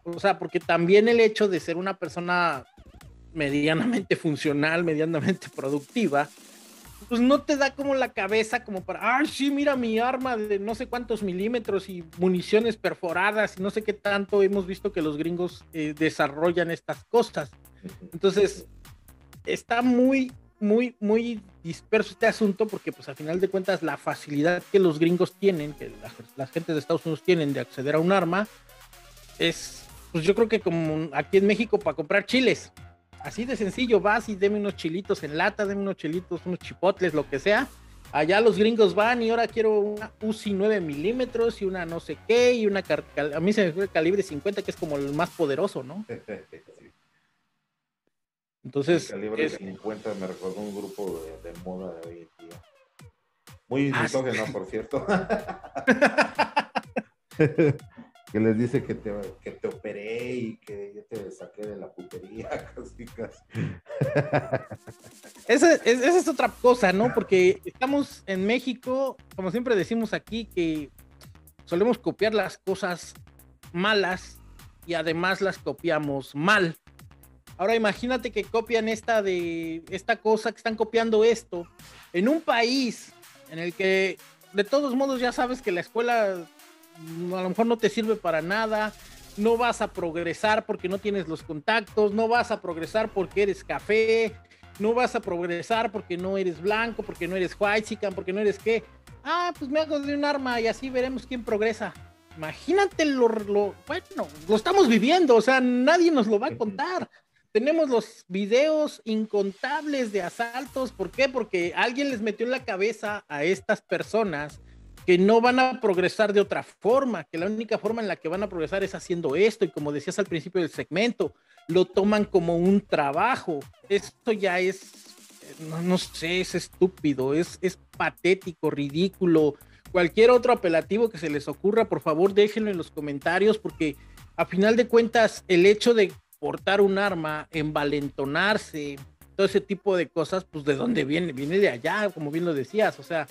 Speaker 2: O sea, porque también el hecho de ser una persona medianamente (laughs) funcional, medianamente productiva, pues no te da como la cabeza como para, ay, sí, mira mi arma de no sé cuántos milímetros y municiones perforadas y no sé qué tanto hemos visto que los gringos eh, desarrollan estas cosas. Entonces, está muy, muy, muy disperso este asunto porque pues al final de cuentas la facilidad que los gringos tienen, que las, las gentes de Estados Unidos tienen de acceder a un arma, es, pues yo creo que como aquí en México para comprar chiles. Así de sencillo, vas y deme unos chilitos en lata, deme unos chilitos, unos chipotles, lo que sea. Allá los gringos van y ahora quiero una UCI 9 milímetros y una no sé qué y una... A mí se me fue el calibre 50 que es como el más poderoso, ¿no? (laughs) Entonces...
Speaker 1: El calibre 50 me recordó un grupo de, moda de hoy en día. Muy ah, por cierto. (laughs) (laughs) que les dice que te, que te operé y que yo te saqué de la putería, (laughs) casi, casi.
Speaker 2: Esa, esa, es otra cosa, ¿no? Porque estamos en México, como siempre decimos aquí, que solemos copiar las cosas malas y además las copiamos mal. Ahora imagínate que copian esta de esta cosa que están copiando esto en un país en el que de todos modos ya sabes que la escuela a lo mejor no te sirve para nada, no vas a progresar porque no tienes los contactos, no vas a progresar porque eres café, no vas a progresar porque no eres blanco, porque no eres white porque no eres qué. Ah, pues me hago de un arma y así veremos quién progresa. Imagínate lo, lo, bueno, lo estamos viviendo, o sea, nadie nos lo va a contar. Tenemos los videos incontables de asaltos, ¿por qué? Porque alguien les metió en la cabeza a estas personas que no van a progresar de otra forma, que la única forma en la que van a progresar es haciendo esto y como decías al principio del segmento, lo toman como un trabajo. Esto ya es, no, sé, es estúpido, es, es patético, ridículo. Cualquier otro apelativo que se les ocurra, por favor déjenlo en los comentarios porque a final de cuentas el hecho de portar un arma, envalentonarse, todo ese tipo de cosas, pues de dónde viene, viene de allá, como bien lo decías, o sea,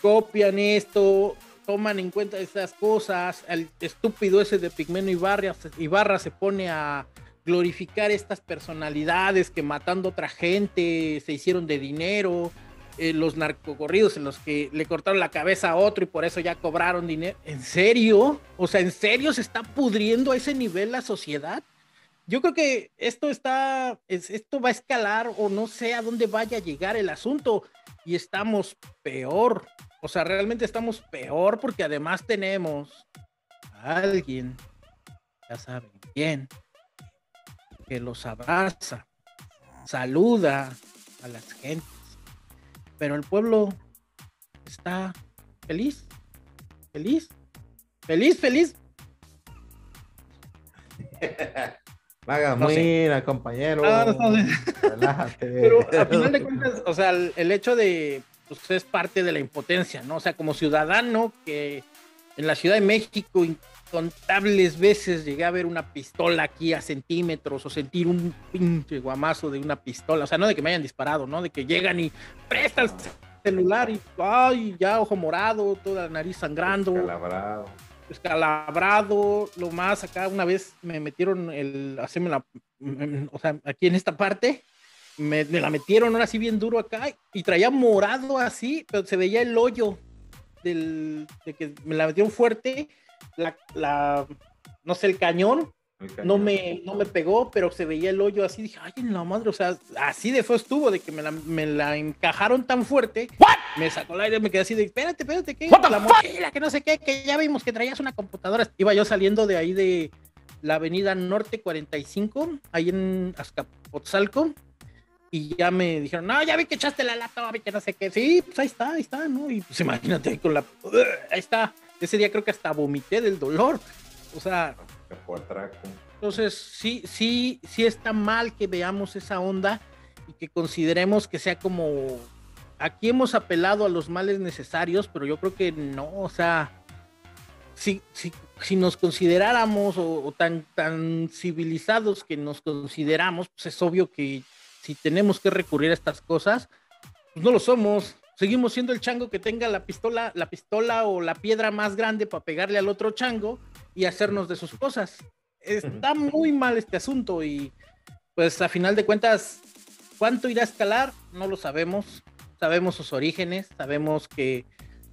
Speaker 2: copian esto, toman en cuenta esas cosas, el estúpido ese de Pigmeno Ibarra, Ibarra se pone a glorificar estas personalidades que matando a otra gente se hicieron de dinero, eh, los narcocorridos en los que le cortaron la cabeza a otro y por eso ya cobraron dinero. ¿En serio? O sea, ¿en serio se está pudriendo a ese nivel la sociedad? Yo creo que esto está, esto va a escalar o no sé a dónde vaya a llegar el asunto y estamos peor. O sea, realmente estamos peor porque además tenemos a alguien, ya saben quién, que los abraza, saluda a las gentes. Pero el pueblo está feliz, feliz, feliz, feliz. (laughs)
Speaker 1: Vaga, mira, compañero.
Speaker 2: Pero a final de cuentas, o sea, el hecho de pues es parte de la impotencia, ¿no? O sea, como ciudadano que en la Ciudad de México incontables veces llegué a ver una pistola aquí a centímetros o sentir un pinche guamazo de una pistola, o sea, no de que me hayan disparado, ¿no? De que llegan y prestan el celular y, ay, ya ojo morado, toda la nariz sangrando.
Speaker 1: Escalabrado.
Speaker 2: Escalabrado, lo más acá, una vez me metieron el, hacerme la, o sea, aquí en esta parte, me, la metieron ahora sí bien duro acá y traía morado así, pero se veía el hoyo del, de que me la metieron fuerte, la, no sé, el cañón, No, me, no me pegó, pero se veía el hoyo así. Dije, ay, en la madre, o sea, así de feo estuvo, de que me la, me la encajaron tan fuerte. Me sacó el aire, me quedé así de, espérate, espérate, que la mochila, que no sé qué, que ya vimos que traías una computadora. Iba yo saliendo de ahí de la avenida Norte 45, ahí en Azcapotzalco y ya me dijeron, no, ya vi que echaste la lata, vi que no sé qué. Sí, pues ahí está, ahí está, ¿no? Y pues imagínate con la. Ahí está. Ese día creo que hasta vomité del dolor. O sea. Entonces, sí, sí, sí está mal que veamos esa onda y que consideremos que sea como. Aquí hemos apelado a los males necesarios, pero yo creo que no, o sea. si, si, nos consideráramos o, tan, tan civilizados que nos consideramos, pues es obvio que si tenemos que recurrir a estas cosas, pues no lo somos. Seguimos siendo el chango que tenga la pistola, la pistola o la piedra más grande para pegarle al otro chango y hacernos de sus cosas. Está muy mal este asunto y pues a final de cuentas, ¿cuánto irá a escalar? No lo sabemos. Sabemos sus orígenes, sabemos que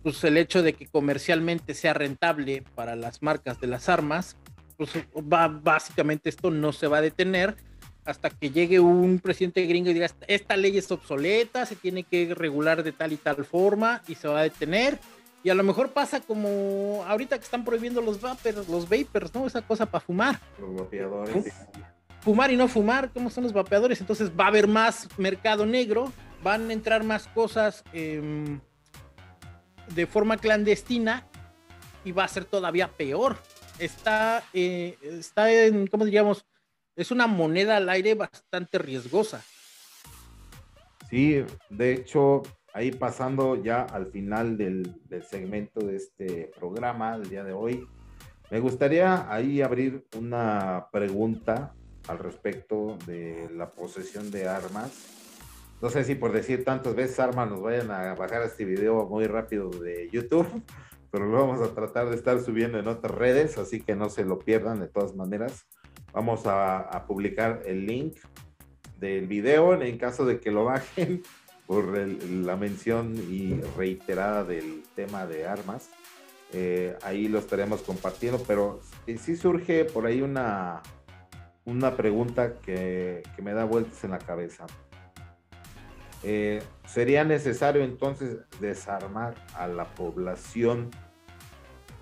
Speaker 2: pues el hecho de que comercialmente sea rentable para las marcas de las armas, pues va, básicamente esto no se va a detener hasta que llegue un presidente gringo y diga, esta ley es obsoleta, se tiene que regular de tal y tal forma y se va a detener. Y a lo mejor pasa como ahorita que están prohibiendo los vapers, los vapers, ¿no? Esa cosa para fumar.
Speaker 1: Los vapeadores.
Speaker 2: Fumar y no fumar, ¿cómo son los vapeadores? Entonces va a haber más mercado negro, van a entrar más cosas eh, de forma clandestina y va a ser todavía peor. Está, eh, está en, ¿cómo diríamos? Es una moneda al aire bastante riesgosa.
Speaker 1: Sí, de hecho, ahí pasando ya al final del, del segmento de este programa del día de hoy, me gustaría ahí abrir una pregunta al respecto de la posesión de armas no sé si por decir tantas veces arma nos vayan a bajar este video muy rápido de YouTube, (laughs) pero lo vamos a tratar de estar subiendo en otras redes, así que no se lo pierdan de todas maneras. Vamos a, publicar el link del video en caso de que lo bajen (laughs) por la mención y reiterada del tema de armas. Eh, ahí lo estaremos compartiendo, pero sí surge por ahí una, una pregunta que, que me da vueltas en la cabeza. Eh, sería necesario entonces desarmar a la población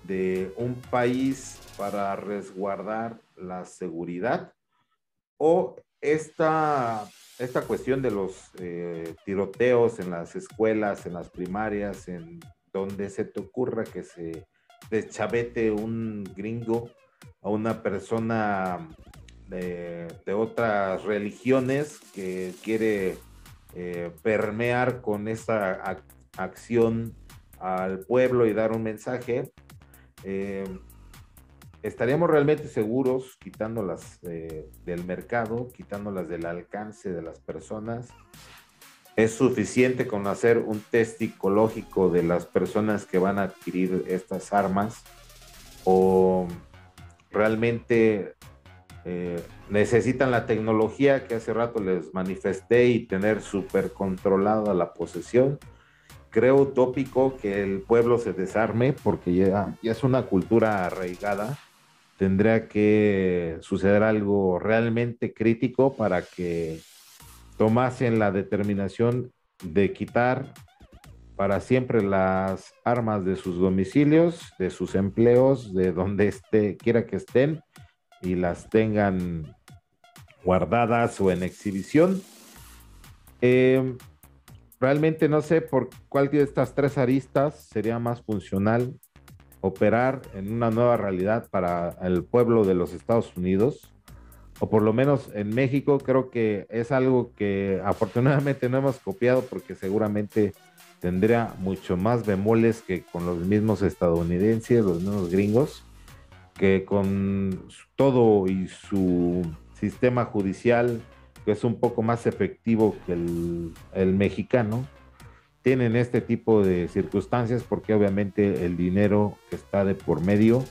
Speaker 1: de un país para resguardar la seguridad o esta, esta cuestión de los eh, tiroteos en las escuelas, en las primarias, en donde se te ocurra que se deschavete un gringo a una persona de, otras religiones que quiere eh, permear con esta acción al pueblo y dar un mensaje, eh, estaríamos realmente seguros quitándolas eh, del mercado, quitándolas del alcance de las personas. Es suficiente con hacer un test psicológico de las personas que van a adquirir estas armas o realmente eh, necesitan la tecnología que hace rato les manifesté y tener súper controlada la posesión. Creo utópico que el pueblo se desarme porque ya, ya es una cultura arraigada. Tendría que suceder algo realmente crítico para que tomasen la determinación de quitar para siempre las armas de sus domicilios, de sus empleos, de donde esté, quiera que estén, y las tengan guardadas o en exhibición. Eh, realmente no sé por cuál de estas tres aristas sería más funcional operar en una nueva realidad para el pueblo de los Estados Unidos, o por lo menos en México creo que es algo que afortunadamente no hemos copiado porque seguramente tendría mucho más bemoles que con los mismos estadounidenses, los mismos gringos que con todo y su sistema judicial, que es un poco más efectivo que el, mexicano, tienen este tipo de circunstancias porque obviamente el dinero que está de por medio,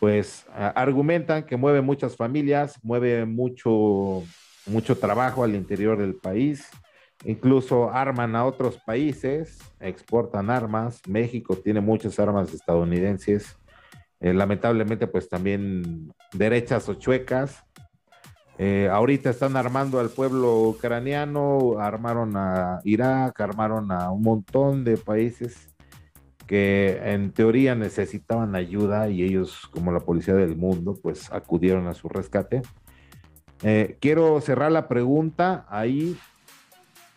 Speaker 1: pues argumentan que mueve muchas familias, mueve mucho, mucho trabajo al interior del país, incluso arman a otros países, exportan armas, México tiene muchas armas estadounidenses, eh, lamentablemente, pues también derechas o chuecas. Eh, ahorita están armando al pueblo ucraniano, armaron a Irak, armaron a un montón de países que en teoría necesitaban ayuda y ellos, como la policía del mundo, pues acudieron a su rescate. Eh, quiero cerrar la pregunta ahí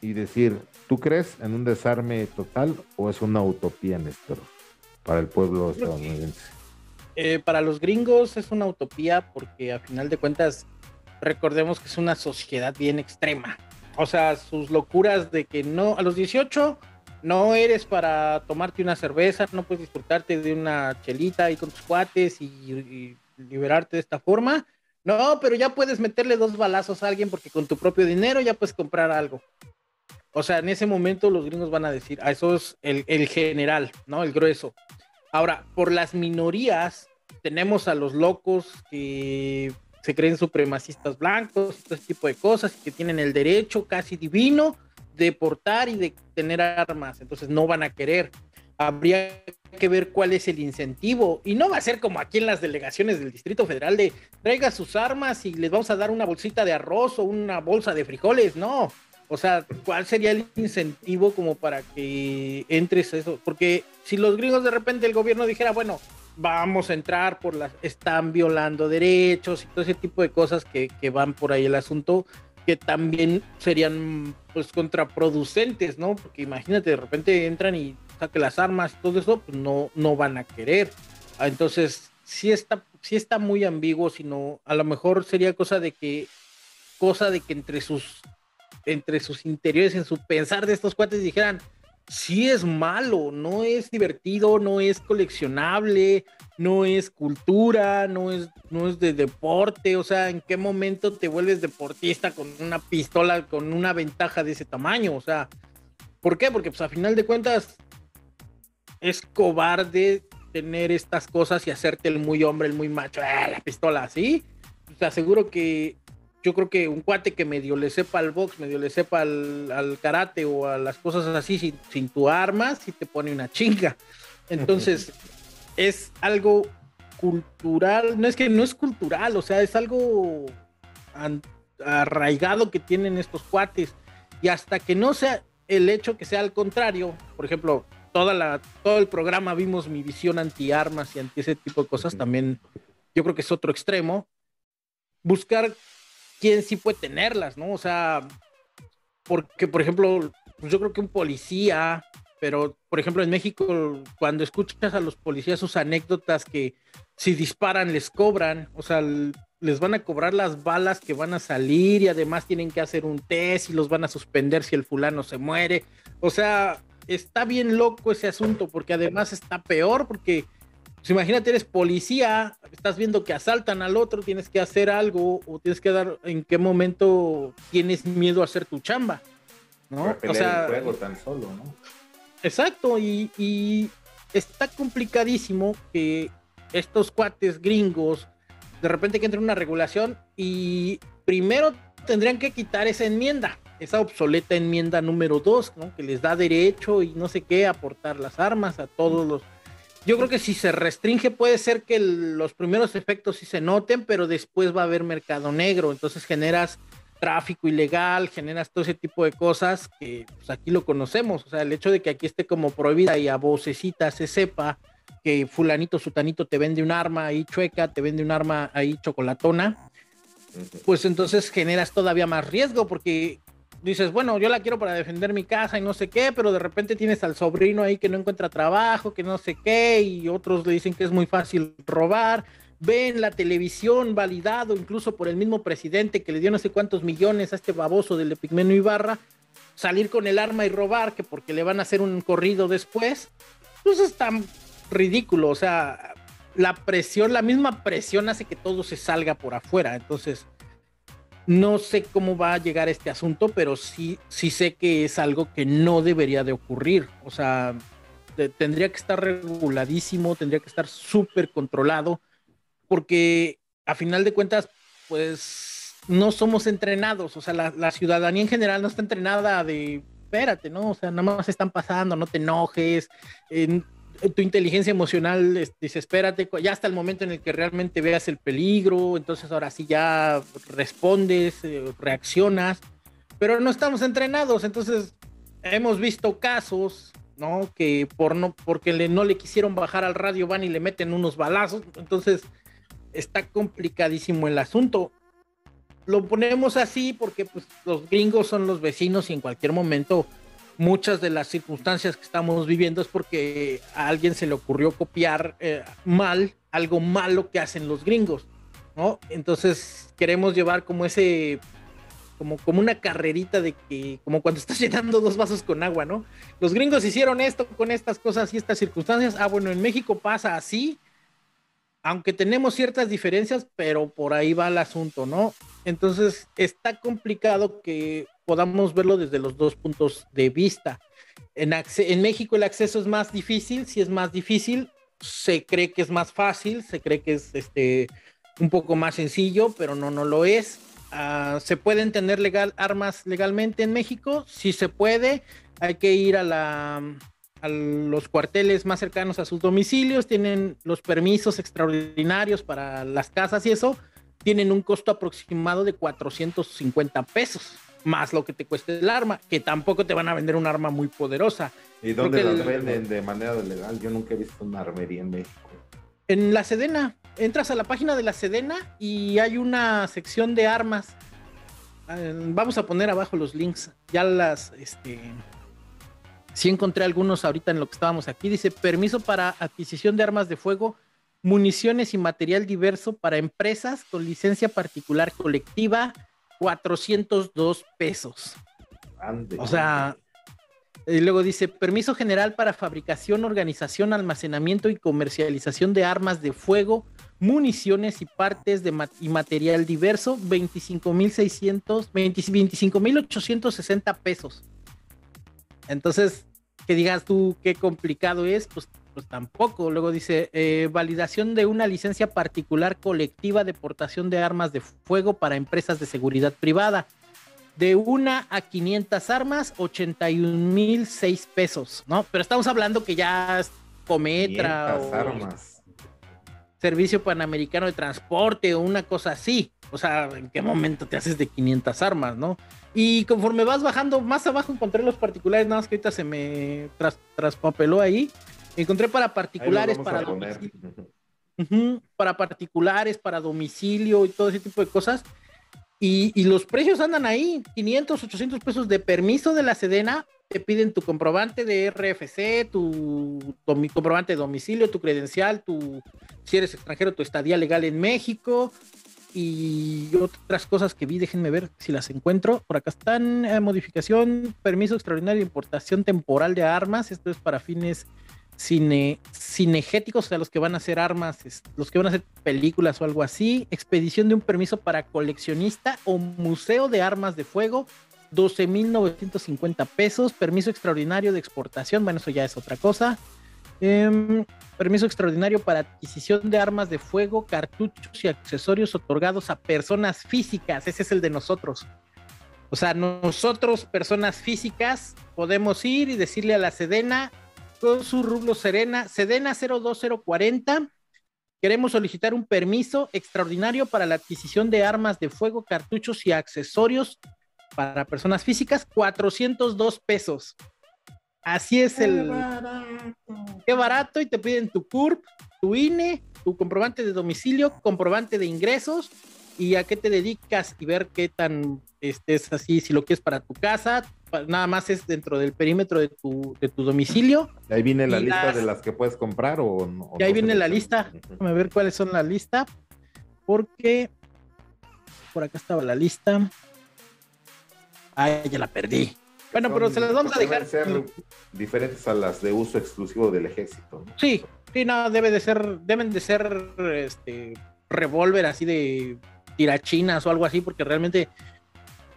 Speaker 1: y decir, ¿tú crees en un desarme total o es una utopía, Néstor, para el pueblo estadounidense?
Speaker 2: Eh, para los gringos es una utopía porque a final de cuentas recordemos que es una sociedad bien extrema. O sea, sus locuras de que no, a los 18 no eres para tomarte una cerveza, no puedes disfrutarte de una chelita ahí con tus cuates y, liberarte de esta forma. No, pero ya puedes meterle dos balazos a alguien porque con tu propio dinero ya puedes comprar algo. O sea, en ese momento los gringos van a decir, a ah, eso es el general, ¿no? El grueso. Ahora, por las minorías, tenemos a los locos que se creen supremacistas blancos, todo ese tipo de cosas, que tienen el derecho casi divino de portar y de tener armas, entonces no van a querer. Habría que ver cuál es el incentivo. Y no va a ser como aquí en las delegaciones del Distrito Federal de traiga sus armas y les vamos a dar una bolsita de arroz o una bolsa de frijoles. No. O sea, ¿cuál sería el incentivo como para que entres eso? Porque si los gringos de repente el gobierno dijera, bueno, vamos a entrar por las, están violando derechos y todo ese tipo de cosas que, que van por ahí el asunto, que también serían pues contraproducentes, ¿no? Porque imagínate, de repente entran y saquen las armas todo eso, pues no, no van a querer. Ah, entonces, sí está, sí está muy ambiguo, sino a lo mejor sería cosa de que, cosa de que entre sus, entre sus interiores, en su pensar de estos cuates dijeran, sí es malo, no es divertido, no es coleccionable, no es cultura, no es, no es de deporte, o sea, ¿en qué momento te vuelves deportista con una pistola con una ventaja de ese tamaño? O sea, ¿por qué? Porque pues a final de cuentas es cobarde tener estas cosas y hacerte el muy hombre, el muy macho, ¡eh, la pistola así. Te aseguro que yo creo que un cuate que medio le sepa al box, medio le sepa al, karate o a las cosas así sin, sin, tu arma, si te pone una chinga. Entonces, es algo cultural, no es que no es cultural, o sea, es algo arraigado que tienen estos cuates. Y hasta que no sea el hecho que sea al contrario, por ejemplo, toda la, todo el programa vimos mi visión anti armas y anti ese tipo de cosas, también yo creo que es otro extremo. Buscar quién sí puede tenerlas, ¿no? O sea, porque, por ejemplo, pues yo creo que un policía, pero, por ejemplo, en México, cuando escuchas a los policías sus anécdotas que si disparan les cobran, o sea, les van a cobrar las balas que van a salir y además tienen que hacer un test y los van a suspender si el fulano se muere. O sea, está bien loco ese asunto porque además está peor porque pues imagínate, eres policía, estás viendo que asaltan al otro, tienes que hacer algo o tienes que dar en qué momento tienes miedo a hacer tu chamba, ¿no?
Speaker 1: O sea, el juego tan solo, ¿no?
Speaker 2: Exacto, y, y está complicadísimo que estos cuates gringos de repente que entre una regulación y primero tendrían que quitar esa enmienda, esa obsoleta enmienda número dos, ¿no? Que les da derecho y no sé qué, aportar las armas a todos los yo creo que si se restringe puede ser que los primeros efectos sí se noten, pero después va a haber mercado negro, entonces generas tráfico ilegal, generas todo ese tipo de cosas que pues, aquí lo conocemos, o sea, el hecho de que aquí esté como prohibida y a vocecita se sepa que fulanito, sutanito te vende un arma ahí chueca, te vende un arma ahí chocolatona, pues entonces generas todavía más riesgo porque dices, bueno, yo la quiero para defender mi casa y no sé qué, pero de repente tienes al sobrino ahí que no encuentra trabajo, que no sé qué, y otros le dicen que es muy fácil robar. Ven la televisión validado incluso por el mismo presidente que le dio no sé cuántos millones a este baboso del Epigmenio Ibarra, salir con el arma y robar, que porque le van a hacer un corrido después. Pues es tan ridículo, o sea, la presión, la misma presión hace que todo se salga por afuera. Entonces, no sé cómo va a llegar este asunto, pero sí, sí sé que es algo que no debería de ocurrir. O sea, tendría que estar reguladísimo, tendría que estar súper controlado, porque a final de cuentas, pues no somos entrenados. O sea, la, ciudadanía en general no está entrenada de, espérate, ¿no? O sea, nada más están pasando, no te enojes tu inteligencia emocional dice, espérate, ya hasta el momento en el que realmente veas el peligro, entonces ahora sí ya respondes, eh, reaccionas, pero no estamos entrenados, entonces hemos visto casos, ¿no? Que por no, porque le, no le quisieron bajar al radio van y le meten unos balazos, entonces está complicadísimo el asunto. Lo ponemos así porque pues, los gringos son los vecinos y en cualquier momento muchas de las circunstancias que estamos viviendo es porque a alguien se le ocurrió copiar eh, mal algo malo que hacen los gringos, ¿no? Entonces queremos llevar como ese como, como una carrerita de que, como cuando estás (laughs) llenando dos vasos con agua, ¿no? Los gringos hicieron esto con estas cosas y estas circunstancias. Ah, bueno, en México pasa así, aunque tenemos ciertas diferencias, pero por ahí va el asunto, ¿no? Entonces está complicado que podamos verlo desde los dos puntos de vista. En, México el acceso es más difícil, si es más difícil, se cree que es más fácil, se cree que es este un poco más sencillo, pero no, no lo es. Ah, ¿Se pueden tener legal, armas legalmente en México? Sí se puede. Hay que ir a, la, a los cuarteles más cercanos a sus domicilios. Tienen los permisos extraordinarios para las casas y eso. Tienen un costo aproximado de 450 pesos, más lo que te cueste el arma, que tampoco te van a vender un arma muy poderosa.
Speaker 1: ¿Y dónde las venden de manera legal? Yo nunca he visto una armería en México.
Speaker 2: En la Sedena, entras a la página de la Sedena y hay una sección de armas. Eh, vamos a poner abajo los links. Ya las, este, sí encontré algunos ahorita en lo que estábamos aquí. Dice permiso para adquisición de armas de fuego, municiones y material diverso para empresas con licencia particular colectiva, 402 pesos. o sea, y luego dice, permiso general para fabricación, organización, almacenamiento y comercialización de armas de fuego, municiones y partes de y material diverso, 25.600, 25.860 pesos. Entonces, que digas tú qué complicado es, pues, pues tampoco. Luego dice, eh, validación de una licencia particular colectiva de portación de armas de fuego para empresas de seguridad privada de una a 500 armas, 81 mil 6 pesos, ¿no? Pero estamos hablando que ya es Cometra o armas. Servicio Panamericano de Transporte o una cosa así. O sea, ¿en qué momento te haces de 500 armas, no? Y conforme vas bajando, más abajo encontré los particulares, nada más que ahorita se me traspapeló ahí. Encontré para particulares, para para particulares, para domicilio y todo ese tipo de cosas. Y, los precios andan ahí, 500, 800 pesos de permiso de la Sedena, te piden tu comprobante de RFC, tu, comprobante de domicilio, tu credencial, tu, si eres extranjero, tu estadía legal en México. Y otras cosas que vi, déjenme ver si las encuentro. Por acá están, eh, modificación, permiso extraordinario de importación temporal de armas, esto es para fines cine, cinegéticos, o sea, los que van a hacer armas, los que van a hacer películas o algo así, expedición de un permiso para coleccionista o museo de armas de fuego, 12.950 pesos, permiso extraordinario de exportación, bueno, eso ya es otra cosa, em, permiso extraordinario para adquisición de armas de fuego, cartuchos y accesorios otorgados a personas físicas, ese es el de nosotros. O sea, nosotros, personas físicas, podemos ir y decirle a la Sedena, con su rublo Serena, Sedena 02040. Queremos solicitar un permiso extraordinario para la adquisición de armas de fuego, cartuchos y accesorios para personas físicas, 402 pesos. Así es el... Barato. Qué barato y te piden tu CURP, tu INE, tu comprobante de domicilio, comprobante de ingresos y a qué te dedicas y ver qué tan estés así, si lo quieres para tu casa, nada más es dentro del perímetro de tu, de tu domicilio.
Speaker 1: ahí viene la lista de las que puedes comprar o, no.
Speaker 2: y ahí viene la lista. Déjame ver cuáles son la lista. Porque por acá estaba la lista. Ay, ya la perdí. Bueno, pero se las vamos a dejar.
Speaker 1: ser diferentes a las de uso exclusivo del ejército.
Speaker 2: Sí, sí, no, debe de ser, deben de ser este revólver así de tirachinas o algo así, porque realmente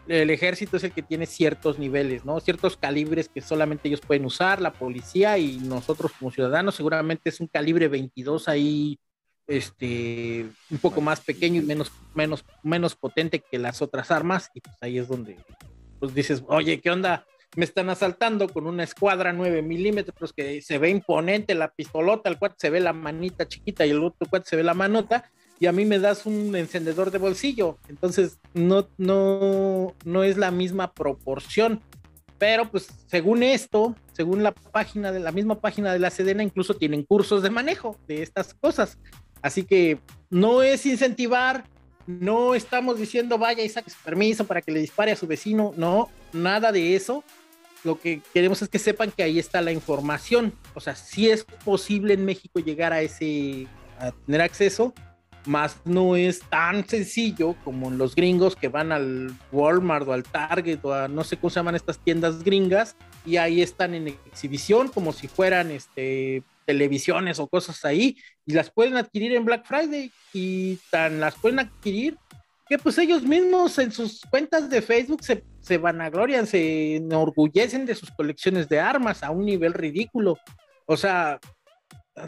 Speaker 2: el ejército es el que tiene ciertos niveles, ¿no? Ciertos calibres que solamente ellos pueden usar, la policía y nosotros como ciudadanos seguramente es un calibre 22 ahí, este, un poco más pequeño y menos, menos, menos potente que las otras armas y pues ahí es donde, pues dices, oye, ¿qué onda? Me están asaltando con una escuadra 9 milímetros que se ve imponente la pistolota, el cual se ve la manita chiquita y el otro cual se ve la manota y a mí me das un encendedor de bolsillo. Entonces, no, no, no es la misma proporción. Pero pues según esto, según la página de la misma página de la Sedena, incluso tienen cursos de manejo de estas cosas. Así que no es incentivar, no estamos diciendo vaya y saque su permiso para que le dispare a su vecino, no, nada de eso. Lo que queremos es que sepan que ahí está la información. O sea, si es posible en México llegar a ese, a tener acceso, más no es tan sencillo como los gringos que van al Walmart o al Target o a no sé cómo se llaman estas tiendas gringas y ahí están en exhibición como si fueran este televisiones o cosas ahí y las pueden adquirir en Black Friday y tan las pueden adquirir que pues ellos mismos en sus cuentas de Facebook se, se vanaglorian, se enorgullecen de sus colecciones de armas a un nivel ridículo. O sea,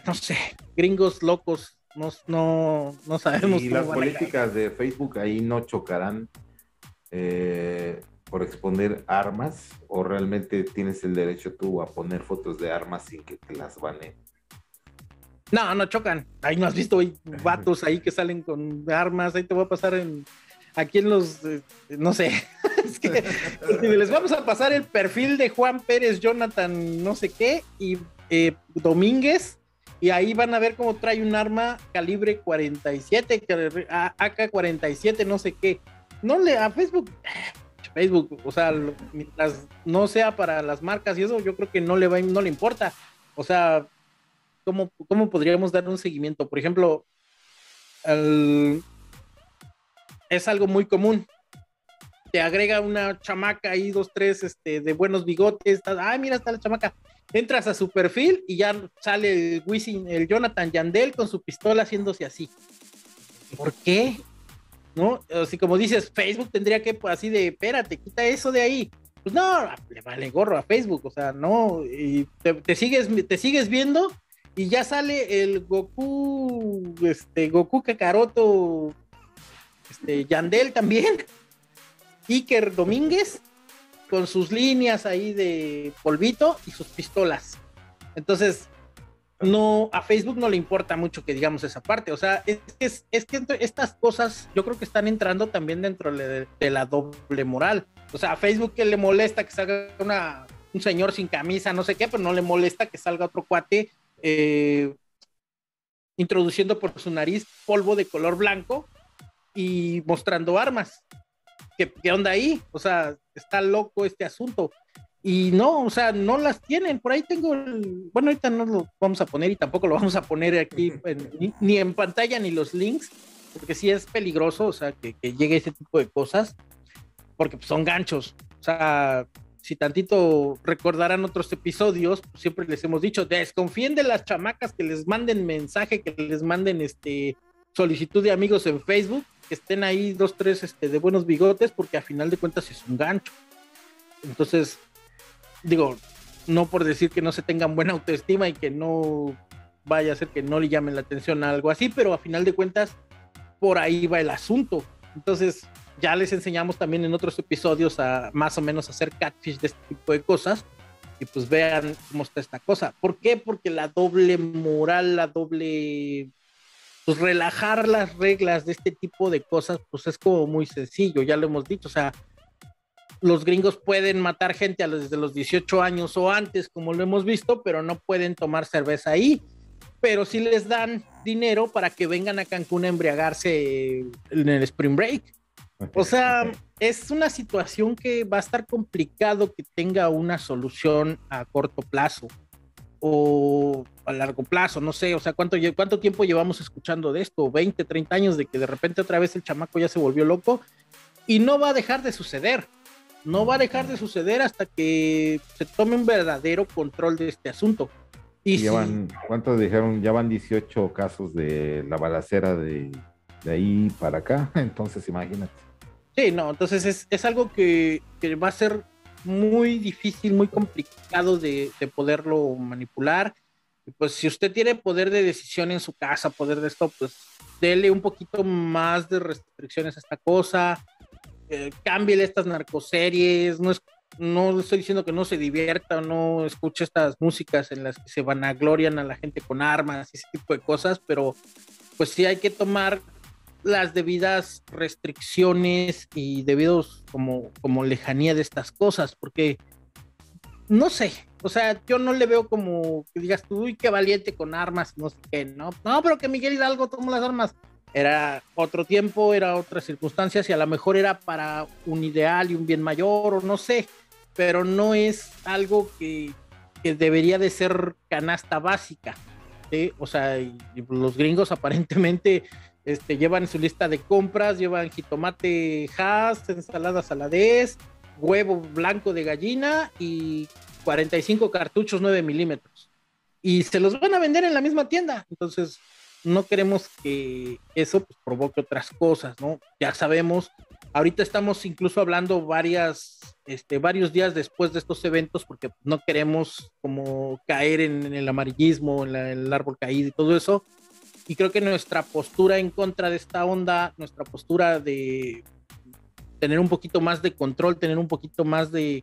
Speaker 2: no sé, gringos locos, no, no, no sabemos.
Speaker 1: Y las políticas de Facebook ahí no chocarán eh, por exponer armas o realmente tienes el derecho tú a poner fotos de armas sin que te las baneen.
Speaker 2: No, no chocan. Ahí no has visto hay vatos ahí que salen con armas. Ahí te voy a pasar en aquí en los, eh, no sé. (laughs) es que les vamos a pasar el perfil de Juan Pérez, Jonathan, no sé qué, y eh, Domínguez. Y ahí van a ver cómo trae un arma calibre 47, AK-47, no sé qué. No le a Facebook, Facebook, o sea, mientras no sea para las marcas y eso, yo creo que no le va, no le importa. O sea, ¿cómo, cómo podríamos dar un seguimiento? Por ejemplo, es algo muy común. Te agrega una chamaca ahí, dos, tres, este, de buenos bigotes. Ay, mira, está la chamaca. Entras a su perfil y ya sale el Wisin, el Jonathan Yandel con su pistola haciéndose así. ¿Por qué? ¿No? Así como dices, Facebook tendría que, pues, así de, espérate, quita eso de ahí. Pues no, le vale gorro a Facebook, o sea, no, y te, sigues, te sigues viendo y ya sale el Goku, este, Goku Kakaroto, este, Yandel también, Iker Domínguez, con sus líneas ahí de polvito y sus pistolas. Entonces, no, a Facebook no le importa mucho que digamos esa parte. O sea, es que, es, que estas cosas yo creo que están entrando también dentro de, la doble moral. O sea, a Facebook que le molesta que salga una, un señor sin camisa, no sé qué, pero no le molesta que salga otro cuate eh, introduciendo por su nariz polvo de color blanco y mostrando armas. ¿Qué, ¿Qué, onda ahí? O sea, está loco este asunto. Y no, o sea, no las tienen. Por ahí tengo, el, bueno, ahorita no lo vamos a poner y tampoco lo vamos a poner aquí ni, en pantalla ni los links, porque sí es peligroso, o sea, que, llegue ese tipo de cosas, porque pues, son ganchos. O sea, si tantito recordarán otros episodios, pues, siempre les hemos dicho, desconfíen de las chamacas que les manden mensaje, que les manden este solicitud de amigos en Facebook, que estén ahí dos, tres este, de buenos bigotes, porque a final de cuentas es un gancho. Entonces, digo, no por decir que no se tengan buena autoestima y que no vaya a ser que no le llamen la atención a algo así, pero a final de cuentas, por ahí va el asunto. Entonces, ya les enseñamos también en otros episodios a más o menos hacer catfish de este tipo de cosas. Y pues vean cómo está esta cosa. ¿Por qué? Porque la doble moral, la doble pues relajar las reglas de este tipo de cosas, pues es como muy sencillo, ya lo hemos dicho, o sea, los gringos pueden matar gente a los, desde los 18 años o antes, como lo hemos visto, pero no pueden tomar cerveza ahí, pero sí les dan dinero para que vengan a Cancún a embriagarse en el Spring Break. O sea, es una situación que va a estar complicado que tenga una solución a corto plazo. O a largo plazo, no sé, o sea, ¿cuánto, cuánto tiempo llevamos escuchando de esto, 20, 30 años de que de repente otra vez el chamaco ya se volvió loco y no va a dejar de suceder, no va a dejar de suceder hasta que se tome un verdadero control de este asunto.
Speaker 1: Y Llevan, ¿Cuántos dijeron? Ya van 18 casos de la balacera de, de ahí para acá, (laughs) entonces imagínate.
Speaker 2: Sí, no, entonces es, es algo que, que va a ser muy difícil, muy complicado de, poderlo manipular. Pues si usted tiene poder de decisión en su casa, poder de esto, pues dele un poquito más de restricciones a esta cosa, eh, cámbiele estas narcoseries, no es, no estoy diciendo que no se divierta o no escuche estas músicas en las que se vanaglorian a la gente con armas y ese tipo de cosas, pero pues sí hay que tomar las debidas restricciones y debidos como, como lejanía de estas cosas, porque no sé, o sea, yo no le veo como que digas tú, uy, qué valiente con armas, no sé qué, ¿no? No, pero que Miguel Hidalgo tomó las armas. Era otro tiempo, era otras circunstancias y a lo mejor era para un ideal y un bien mayor, o no sé, pero no es algo que, que debería de ser canasta básica. ¿sí? O sea, los gringos (laughs) aparentemente este, llevan su lista de compras, llevan jitomate Hass, ensalada saladez, huevo blanco de gallina y 45 cartuchos 9 milímetros. Y se los van a vender en la misma tienda. Entonces, no queremos que eso pues, provoque otras cosas, ¿no? Ya sabemos, ahorita estamos incluso hablando varias, este, varios días después de estos eventos, porque no queremos como caer en, el amarillismo, en, en el árbol caído y todo eso. Y creo que nuestra postura en contra de esta onda, nuestra postura de tener un poquito más de control, tener un poquito más de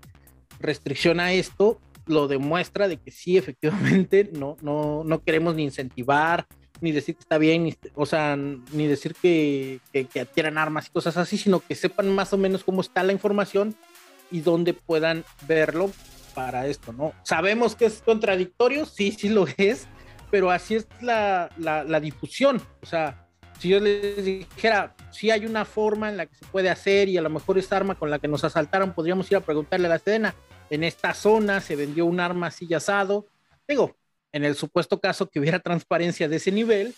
Speaker 2: restricción a esto, lo demuestra de que sí, (laughs) efectivamente, no, no, no queremos ni incentivar, ni decir que está bien, ni, o sea, ni decir que, que, que armas y cosas así, sino que sepan más o menos cómo está la información y dónde puedan verlo para esto, ¿no? Sabemos que es contradictorio, sí, sí lo es, pero así es la, la, la difusión, o sea, si yo les dijera, si hay una forma en la que se puede hacer y a lo mejor esa arma con la que nos asaltaron, podríamos ir a preguntarle a la escena, en esta zona se vendió un arma así asado. Digo, en el supuesto caso que hubiera (laughs) transparencia de ese nivel,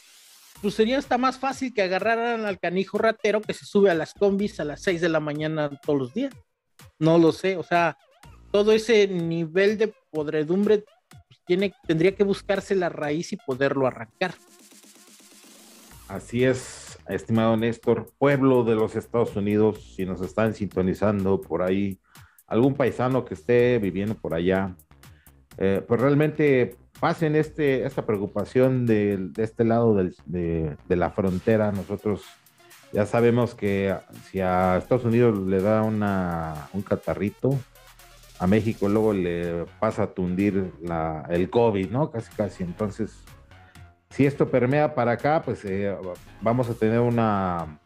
Speaker 2: pues sería hasta más fácil que agarraran al canijo ratero que se sube a las combis a las 6 de la mañana todos los días. No lo sé, o sea, todo ese nivel de podredumbre pues, tiene, tendría que buscarse la raíz y poderlo arrancar.
Speaker 1: Así es, estimado Néstor, pueblo de los Estados Unidos, si nos están sintonizando por ahí, algún paisano que esté viviendo por allá, eh, pues realmente pasen este, esta preocupación de, este lado de, la frontera. Nosotros ya sabemos que si a Estados Unidos le da una, un catarrito, a México luego le pasa a tundir la, el COVID, ¿no? Casi, casi. Entonces, si esto permea para acá, pues eh, vamos a tener una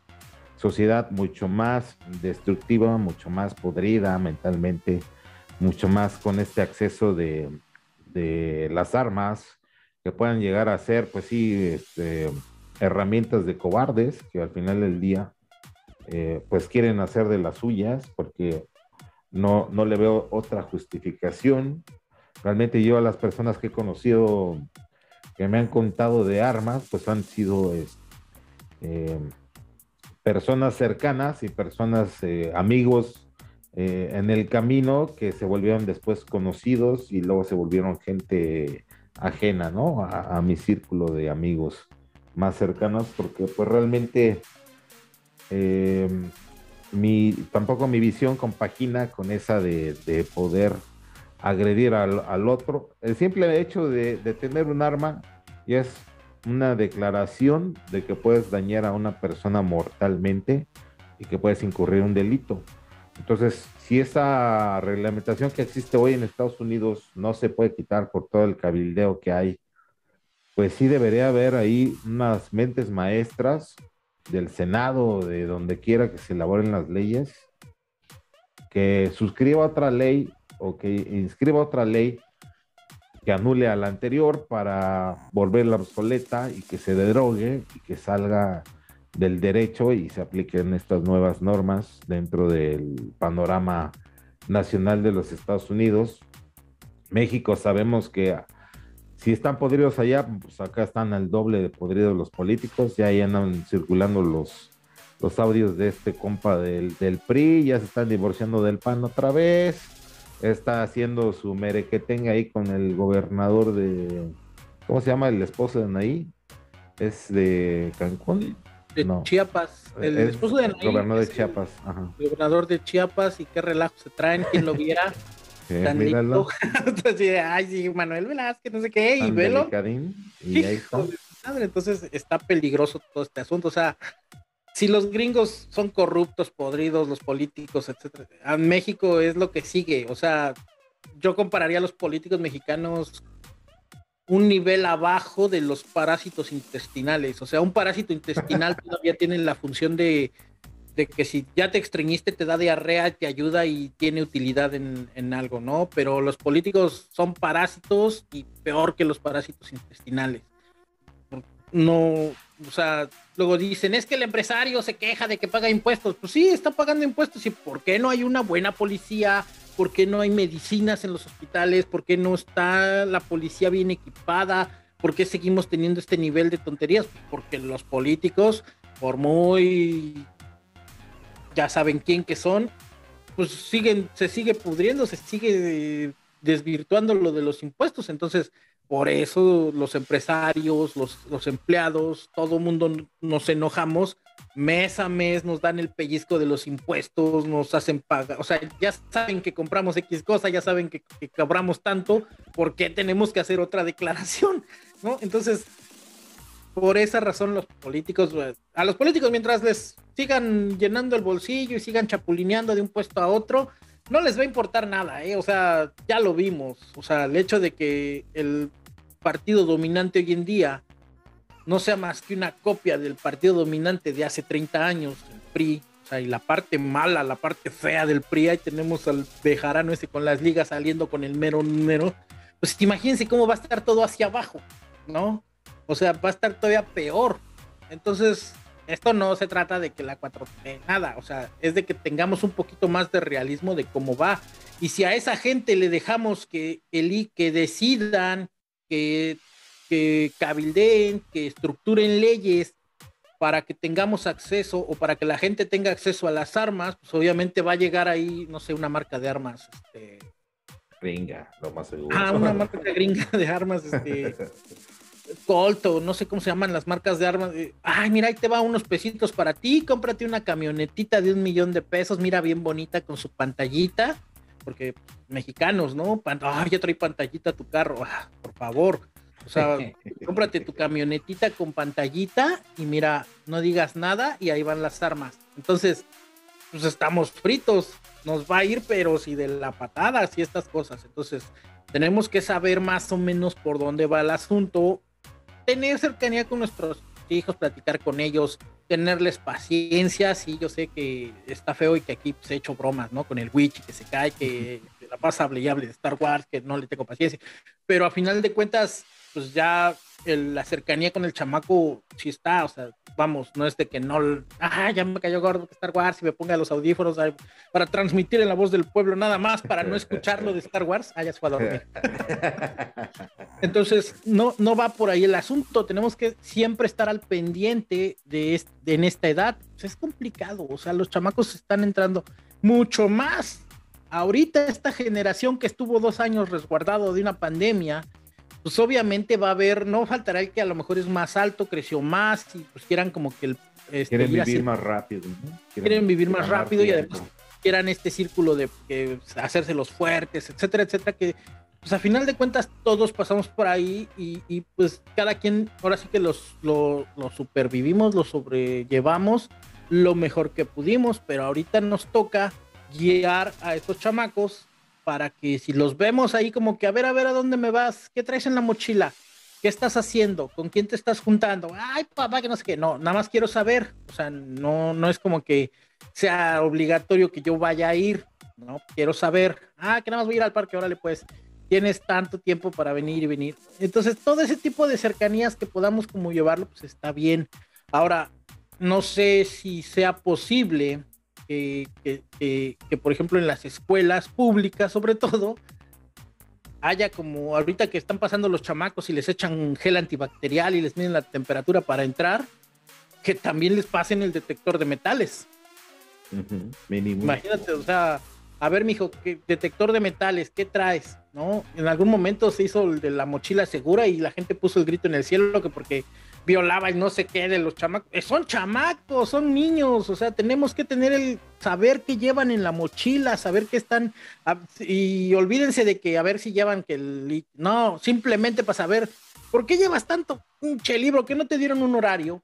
Speaker 1: sociedad mucho más destructiva, mucho más podrida mentalmente, mucho más con este acceso de, las armas que puedan llegar a ser, pues sí, este, herramientas de cobardes que al final del día, eh, pues quieren hacer de las suyas porque no, no le veo otra justificación. Realmente yo a las personas que he conocido que me han contado de armas, pues han sido eh, personas cercanas y personas, eh, amigos eh, en el camino que se volvieron después conocidos y luego se volvieron gente ajena, ¿no? A, mi círculo de amigos más cercanos, porque pues realmente mi, tampoco mi visión compagina con esa de, poder agredir al, otro. El simple hecho de, tener un arma y es una declaración de que puedes dañar a una persona mortalmente y que puedes incurrir un delito. Entonces, si esa reglamentación que existe hoy en Estados Unidos no se puede quitar por todo el cabildeo que hay, pues sí debería haber ahí unas mentes maestras del Senado, de donde quiera que se elaboren las leyes, que suscriba otra ley o que inscriba otra ley que anule a la anterior para volverla obsoleta y que se derogue y que salga del derecho y se apliquen estas nuevas normas dentro del panorama nacional de los Estados Unidos. México sabemos que si están podridos allá, pues acá están al doble de podridos los políticos, ya ahí andan circulando los, los audios de este compa del, del PRI, ya se están divorciando del PAN otra vez está haciendo su merequetenga ahí con el gobernador de, ¿cómo se llama? El esposo de Naí, es de Cancún.
Speaker 2: De Chiapas, el esposo de Naí.
Speaker 1: Gobernador de Chiapas,
Speaker 2: ajá. gobernador de Chiapas y qué relajo se traen, quien lo viera. tan lindo. Entonces, ay, sí, Manuel Velázquez, no sé qué, y velo. Y ahí está. Entonces está peligroso todo este asunto, o sea, si los gringos son corruptos, podridos, los políticos, etcétera, a México es lo que sigue. O sea, yo compararía a los políticos mexicanos un nivel abajo de los parásitos intestinales. O sea, un parásito intestinal (laughs) todavía tiene la función de, que si ya te extrañiste, te da diarrea, te ayuda y tiene utilidad en, en, algo, ¿no? Pero los políticos son parásitos y peor que los parásitos intestinales. No, o sea, luego dicen, es que el empresario se queja de que paga impuestos. Pues sí, está pagando impuestos. ¿Y por qué no hay una buena policía? ¿Por qué no hay medicinas en los hospitales? ¿Por qué no está la policía bien equipada? ¿Por qué seguimos teniendo este nivel de tonterías? Porque los políticos por muy ya saben quién que son, pues siguen, se sigue pudriendo, se sigue desvirtuando lo de los impuestos. Entonces, por eso los empresarios, los, los empleados, todo mundo nos enojamos. Mes a mes nos dan el pellizco de los impuestos, nos hacen pagar. O sea, ya saben que compramos X cosa, ya saben que, que cobramos tanto, ¿por qué tenemos que hacer otra declaración? (laughs) ¿No? Entonces, por esa razón los políticos, a los políticos mientras les sigan llenando el bolsillo y sigan chapulineando de un puesto a otro, no les va a importar nada, ¿eh? O sea, ya lo vimos. O sea, el hecho de que el partido dominante hoy en día no sea más que una copia del partido dominante de hace 30 años, el PRI. O sea, y la parte mala, la parte fea del PRI, ahí tenemos al Bejarano ese con las ligas saliendo con el mero número. Pues imagínense cómo va a estar todo hacia abajo, ¿no? O sea, va a estar todavía peor. Entonces, esto no se trata de que la 4T, nada, o sea, es de que tengamos un poquito más de realismo de cómo va. Y si a esa gente le dejamos que, el, que decidan, que, que cabildeen, que estructuren leyes para que tengamos acceso o para que la gente tenga acceso a las armas, pues obviamente va a llegar ahí, no sé, una marca de armas. Este...
Speaker 1: Gringa, lo más seguro.
Speaker 2: Ah, una (laughs) marca gringa de armas, este. Colt o no sé cómo se llaman las marcas de armas. Ay, mira, ahí te va unos pesitos para ti, cómprate una camionetita de un millón de pesos, mira bien bonita con su pantallita, porque mexicanos, ¿no? Ay, ya trae pantallita tu carro, ah, por favor. O sea, (laughs) cómprate tu camionetita con pantallita y mira, no digas nada y ahí van las armas. Entonces, pues estamos fritos, nos va a ir, pero si de la patada, si estas cosas. Entonces, tenemos que saber más o menos por dónde va el asunto tener cercanía con nuestros hijos, platicar con ellos, tenerles paciencia. Sí, yo sé que está feo y que aquí se ha hecho bromas, ¿no? Con el Witch que se cae, que la pasa hable y hable de Star Wars, que no le tengo paciencia. Pero a final de cuentas, pues ya la cercanía con el chamaco sí está, o sea, vamos, no es de que no, ah, ya me cayó gordo que Star Wars y me ponga los audífonos para transmitir en la voz del pueblo nada más para no escucharlo de Star Wars, ah, ya se fue a dormir. (laughs) Entonces, no, no va por ahí el asunto, tenemos que siempre estar al pendiente de, en esta edad, pues es complicado, o sea, los chamacos están entrando mucho más. Ahorita esta generación que estuvo dos años resguardado de una pandemia, pues obviamente va a haber, no faltará el que a lo mejor es más alto, creció más y pues quieran como que el...
Speaker 1: Este, quieren vivir más rápido.
Speaker 2: Quieren, vivir más rápido y además quieran este círculo de que, hacerse los fuertes, etcétera, etcétera, que pues a final de cuentas todos pasamos por ahí y, pues cada quien, ahora sí que los, lo, lo supervivimos, lo sobrellevamos lo mejor que pudimos, pero ahorita nos toca guiar a estos chamacos para que si los vemos ahí como que, a ver, a ver, ¿a dónde me vas? ¿Qué traes en la mochila? ¿Qué estás haciendo? ¿Con quién te estás juntando? Ay, papá, que no sé qué. No, nada más quiero saber. O sea, no, no es como que sea obligatorio que yo vaya a ir. No, quiero saber. Ah, que nada más voy a ir al parque, órale, pues tienes tanto tiempo para venir y venir. Entonces, todo ese tipo de cercanías que podamos como llevarlo, pues está bien. Ahora, no sé si sea posible que, por ejemplo, en las escuelas públicas, sobre todo, haya como ahorita que están pasando los chamacos y les echan gel antibacterial y les miden la temperatura para entrar, que también les pasen el detector de metales. Imagínate, o sea, a ver, mijo, ¿qué detector de metales, ¿qué traes? ¿No? En algún momento se hizo el de la mochila segura y la gente puso el grito en el cielo que porque violaba y no sé qué de los chamacos. Eh, son chamacos, son niños, o sea, tenemos que tener el saber qué llevan en la mochila, saber qué están, y olvídense de que a ver si llevan que el... No, simplemente para saber, ¿por qué llevas tanto un che libro que no te dieron un horario?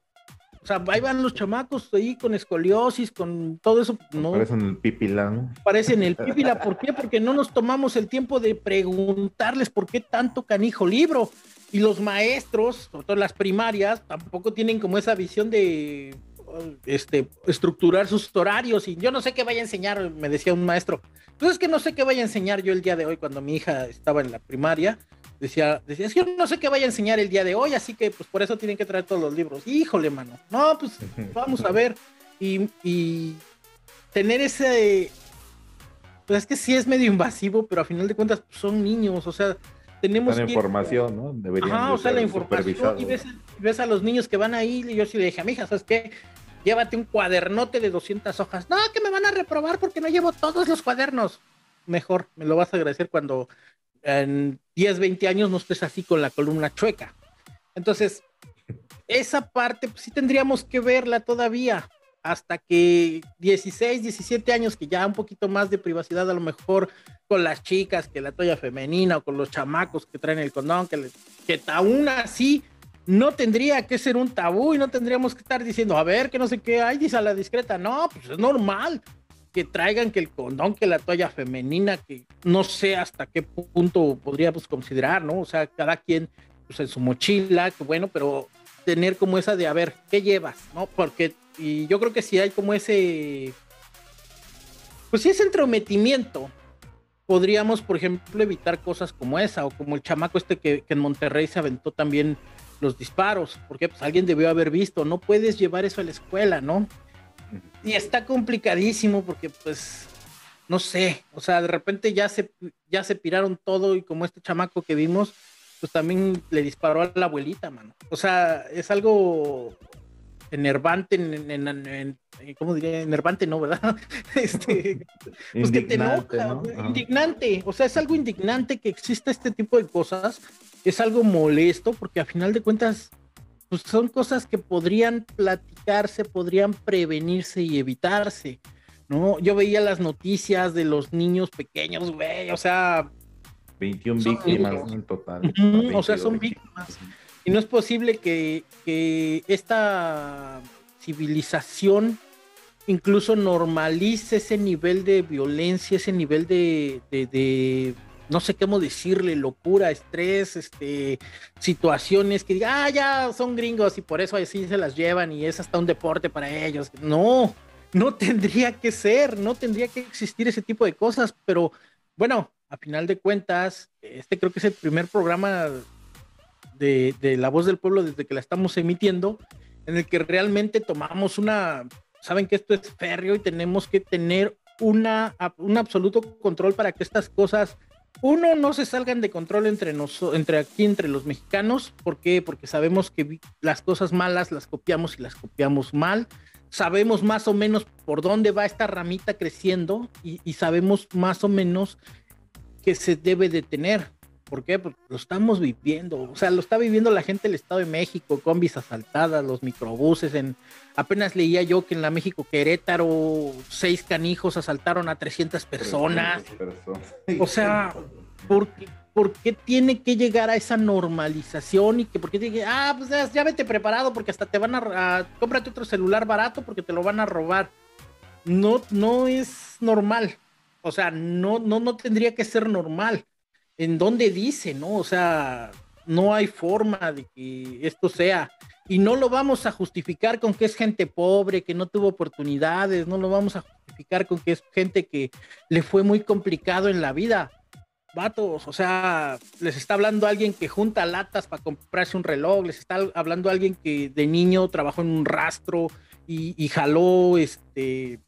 Speaker 2: O sea, ahí van los chamacos ahí con escoliosis, con todo eso. No.
Speaker 1: Parecen el pipila, ¿no?
Speaker 2: Parecen el (laughs) pipila. ¿Por qué? Porque no nos tomamos el tiempo de preguntarles por qué tanto canijo libro. Y los maestros, sobre todo las primarias, tampoco tienen como esa visión de este, estructurar sus horarios. Y yo no sé qué vaya a enseñar, me decía un maestro. Pues es que no sé qué vaya a enseñar yo el día de hoy cuando mi hija estaba en la primaria. Decía, decía, es que no sé qué vaya a enseñar el día de hoy, así que pues por eso tienen que traer todos los libros. Híjole, mano. No, pues (laughs) vamos a ver. Y, y tener ese... Pues es que sí es medio invasivo, pero a final de cuentas pues, son niños, o sea, tenemos
Speaker 1: la información, ¿no?
Speaker 2: Deberían Ajá, o sea, la información y ves, ves, a los niños que van ahí y yo sí le dije a mi hija, ¿sabes qué? llévate un cuadernote de 200 hojas. No, que me van a reprobar porque no llevo todos los cuadernos. Mejor, me lo vas a agradecer cuando en 10, 20 años no estés así con la columna chueca. Entonces, esa parte pues, sí tendríamos que verla todavía hasta que 16, 17 años, que ya un poquito más de privacidad a lo mejor con las chicas, que la toalla femenina o con los chamacos que traen el condón, que, que aún así no tendría que ser un tabú y no tendríamos que estar diciendo, a ver, que no sé qué hay, dice a la discreta. No, pues es normal que traigan que el condón, que la toalla femenina, que no sé hasta qué punto podríamos considerar, ¿no? O sea, cada quien pues, en su mochila, que bueno, pero tener como esa de, a ver, ¿qué llevas? ¿No? Porque, y yo creo que si hay como ese, pues si ese entrometimiento, podríamos, por ejemplo, evitar cosas como esa, o como el chamaco este que, en Monterrey se aventó también los disparos, porque pues alguien debió haber visto, no puedes llevar eso a la escuela, ¿no? Y está complicadísimo porque pues no sé, o sea, de repente ya se ya se piraron todo y como este chamaco que vimos, pues también le disparó a la abuelita, mano. O sea, es algo enervante, en, ¿cómo diría? Enervante, no, ¿verdad? (laughs) Este, pues que te enoja, indignante. O sea, es algo indignante que exista este tipo de cosas. Es algo molesto porque a final de cuentas, pues son cosas que podrían platicarse, podrían prevenirse y evitarse. ¿no? Yo veía las noticias de los niños pequeños, güey, o sea,
Speaker 1: 21 víctimas en total.
Speaker 2: o sea, son víctimas. Y no es posible que, esta civilización incluso normalice ese nivel de violencia, ese nivel de, no sé cómo decirle, locura, estrés, este, situaciones que diga, ah, ya son gringos y por eso así se las llevan y es hasta un deporte para ellos. No, no tendría que ser, no tendría que existir ese tipo de cosas, pero bueno, a final de cuentas, este creo que es el primer programa de, La Voz del Pueblo desde que la estamos emitiendo, en el que realmente tomamos una, saben que esto es férreo y tenemos que tener una, un absoluto control para que estas cosas, uno, no se salgan de control entre, nosotros, entre aquí, entre los mexicanos. ¿Por qué? Porque sabemos que las cosas malas las copiamos y las copiamos mal. Sabemos más o menos por dónde va esta ramita creciendo y sabemos más o menos que se debe de tener. ¿Por qué? Porque lo estamos viviendo. O sea, lo está viviendo la gente del Estado de México, combis asaltadas, los microbuses. En, apenas leía yo que en la México Querétaro, seis canijos asaltaron a 300 personas. O sea, ¿por qué, ¿por qué tiene que llegar a esa normalización? Y que, porque dije, ah, pues ya, vete preparado porque hasta te van a, a. Cómprate otro celular barato porque te lo van a robar. No, no es normal. O sea, no, no, no tendría que ser normal. ¿En dónde dice, no? O sea, no hay forma de que esto sea. Y no lo vamos a justificar con que es gente pobre, que no tuvo oportunidades, no lo vamos a justificar con que es gente que le fue muy complicado en la vida. Vatos, o sea, les está hablando alguien que junta latas para comprarse un reloj, les está hablando alguien que de niño trabajó en un rastro y, y jaló este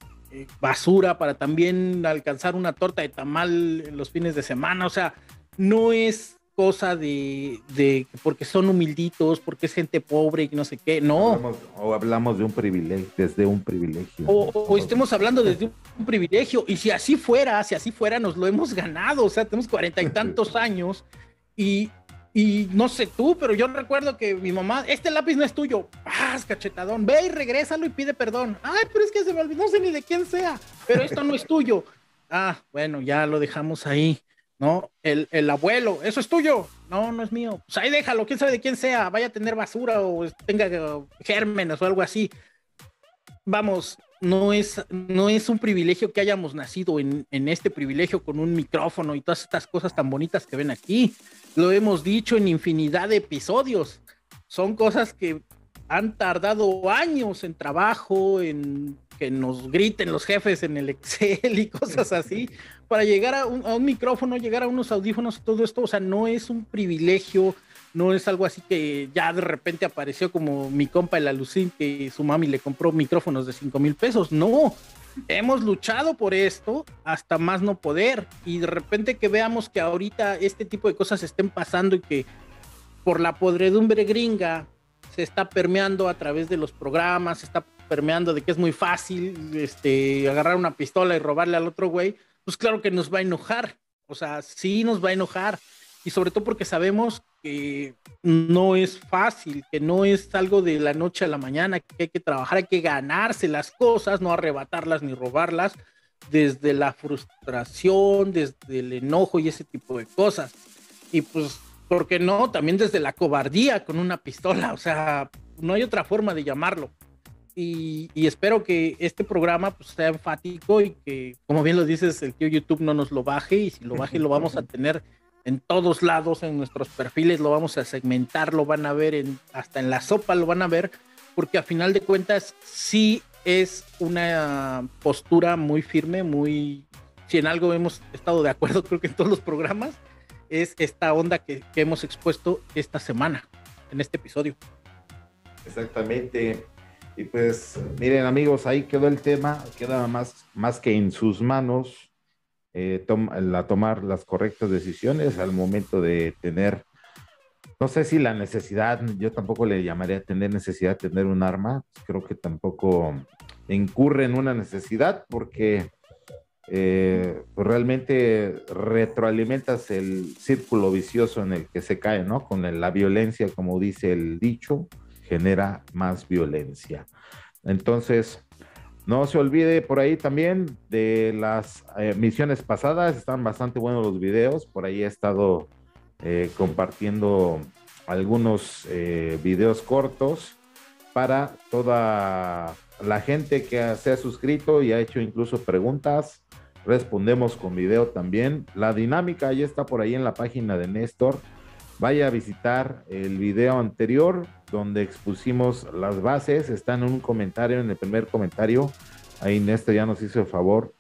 Speaker 2: basura para también alcanzar una torta de tamal en los fines de semana. O sea, no es cosa de, de porque son humilditos, porque es gente pobre y no sé qué, no.
Speaker 1: o hablamos de un privilegio, desde un privilegio.
Speaker 2: O, estemos hablando desde un privilegio, y si así fuera, si así fuera, nos lo hemos ganado, o sea, tenemos cuarenta y tantos (laughs) años, y, y no sé tú, pero yo recuerdo que mi mamá, este lápiz no es tuyo. ¡Paz, cachetadón! Ve y regrésalo y pide perdón. Ay, pero es que se me olvidó, no sé ni de quién sea, pero esto no es tuyo. Ah, bueno, ya lo dejamos ahí, ¿no? El, el abuelo, eso es tuyo. No, no es mío. Pues ahí déjalo, quién sabe de quién sea. Vaya a tener basura o tenga gérmenes o algo así. Vamos, no es, no es un privilegio que hayamos nacido en, en, este privilegio con un micrófono y todas estas cosas tan bonitas que ven aquí. Lo hemos dicho en infinidad de episodios. Son cosas que han tardado años en trabajo, en que nos griten los jefes en el Excel y cosas así, para llegar a un, a un micrófono, llegar a unos audífonos, todo esto, o sea, no es un privilegio no es algo así que ya de repente apareció como mi compa el Alucín que su mami le compró micrófonos de 5 mil pesos. No, hemos luchado por esto hasta más no poder y de repente que veamos que ahorita este tipo de cosas estén pasando y que por la podredumbre gringa se está permeando a través de los programas, se está permeando de que es muy fácil este, agarrar una pistola y robarle al otro güey, pues claro que nos va a enojar. O sea, sí nos va a enojar. Y sobre todo porque sabemos que no es fácil, que no es algo de la noche a la mañana, que hay que trabajar, hay que ganarse las cosas, no arrebatarlas ni robarlas, desde la frustración, desde el enojo y ese tipo de cosas. Y pues, ¿por qué no? También desde la cobardía con una pistola, o sea, no hay otra forma de llamarlo. Y, espero que este programa pues, sea enfático y que, como bien lo dices, el tío YouTube no nos lo baje y si lo baje lo vamos a (laughs) tener en todos lados, en nuestros perfiles, lo vamos a segmentar, lo van a ver en, hasta en la sopa, lo van a ver, porque a final de cuentas sí es una postura muy firme, muy, si en algo hemos estado de acuerdo, (laughs) creo que en todos los programas, es esta onda que, hemos expuesto esta semana, en este episodio.
Speaker 1: Exactamente. Y pues, miren amigos, ahí quedó el tema, queda más, más que en sus manos eh, la tomar las correctas decisiones al momento de tener, no sé si la necesidad, yo tampoco le llamaría tener necesidad de tener un arma, creo que tampoco incurre en una necesidad porque eh, pues realmente retroalimentas el círculo vicioso en el que se cae, ¿no? Con la violencia, como dice el dicho, genera más violencia. Entonces, no se olvide por ahí también de las eh, misiones pasadas, están bastante buenos los videos, por ahí he estado eh, compartiendo algunos eh, videos cortos para toda la gente que se ha suscrito y ha hecho incluso preguntas. Respondemos con video también. La dinámica ya está por ahí en la página de Néstor vaya a visitar el video anterior donde expusimos las bases. Está en un comentario, en el primer comentario. Ahí Néstor ya nos hizo el favor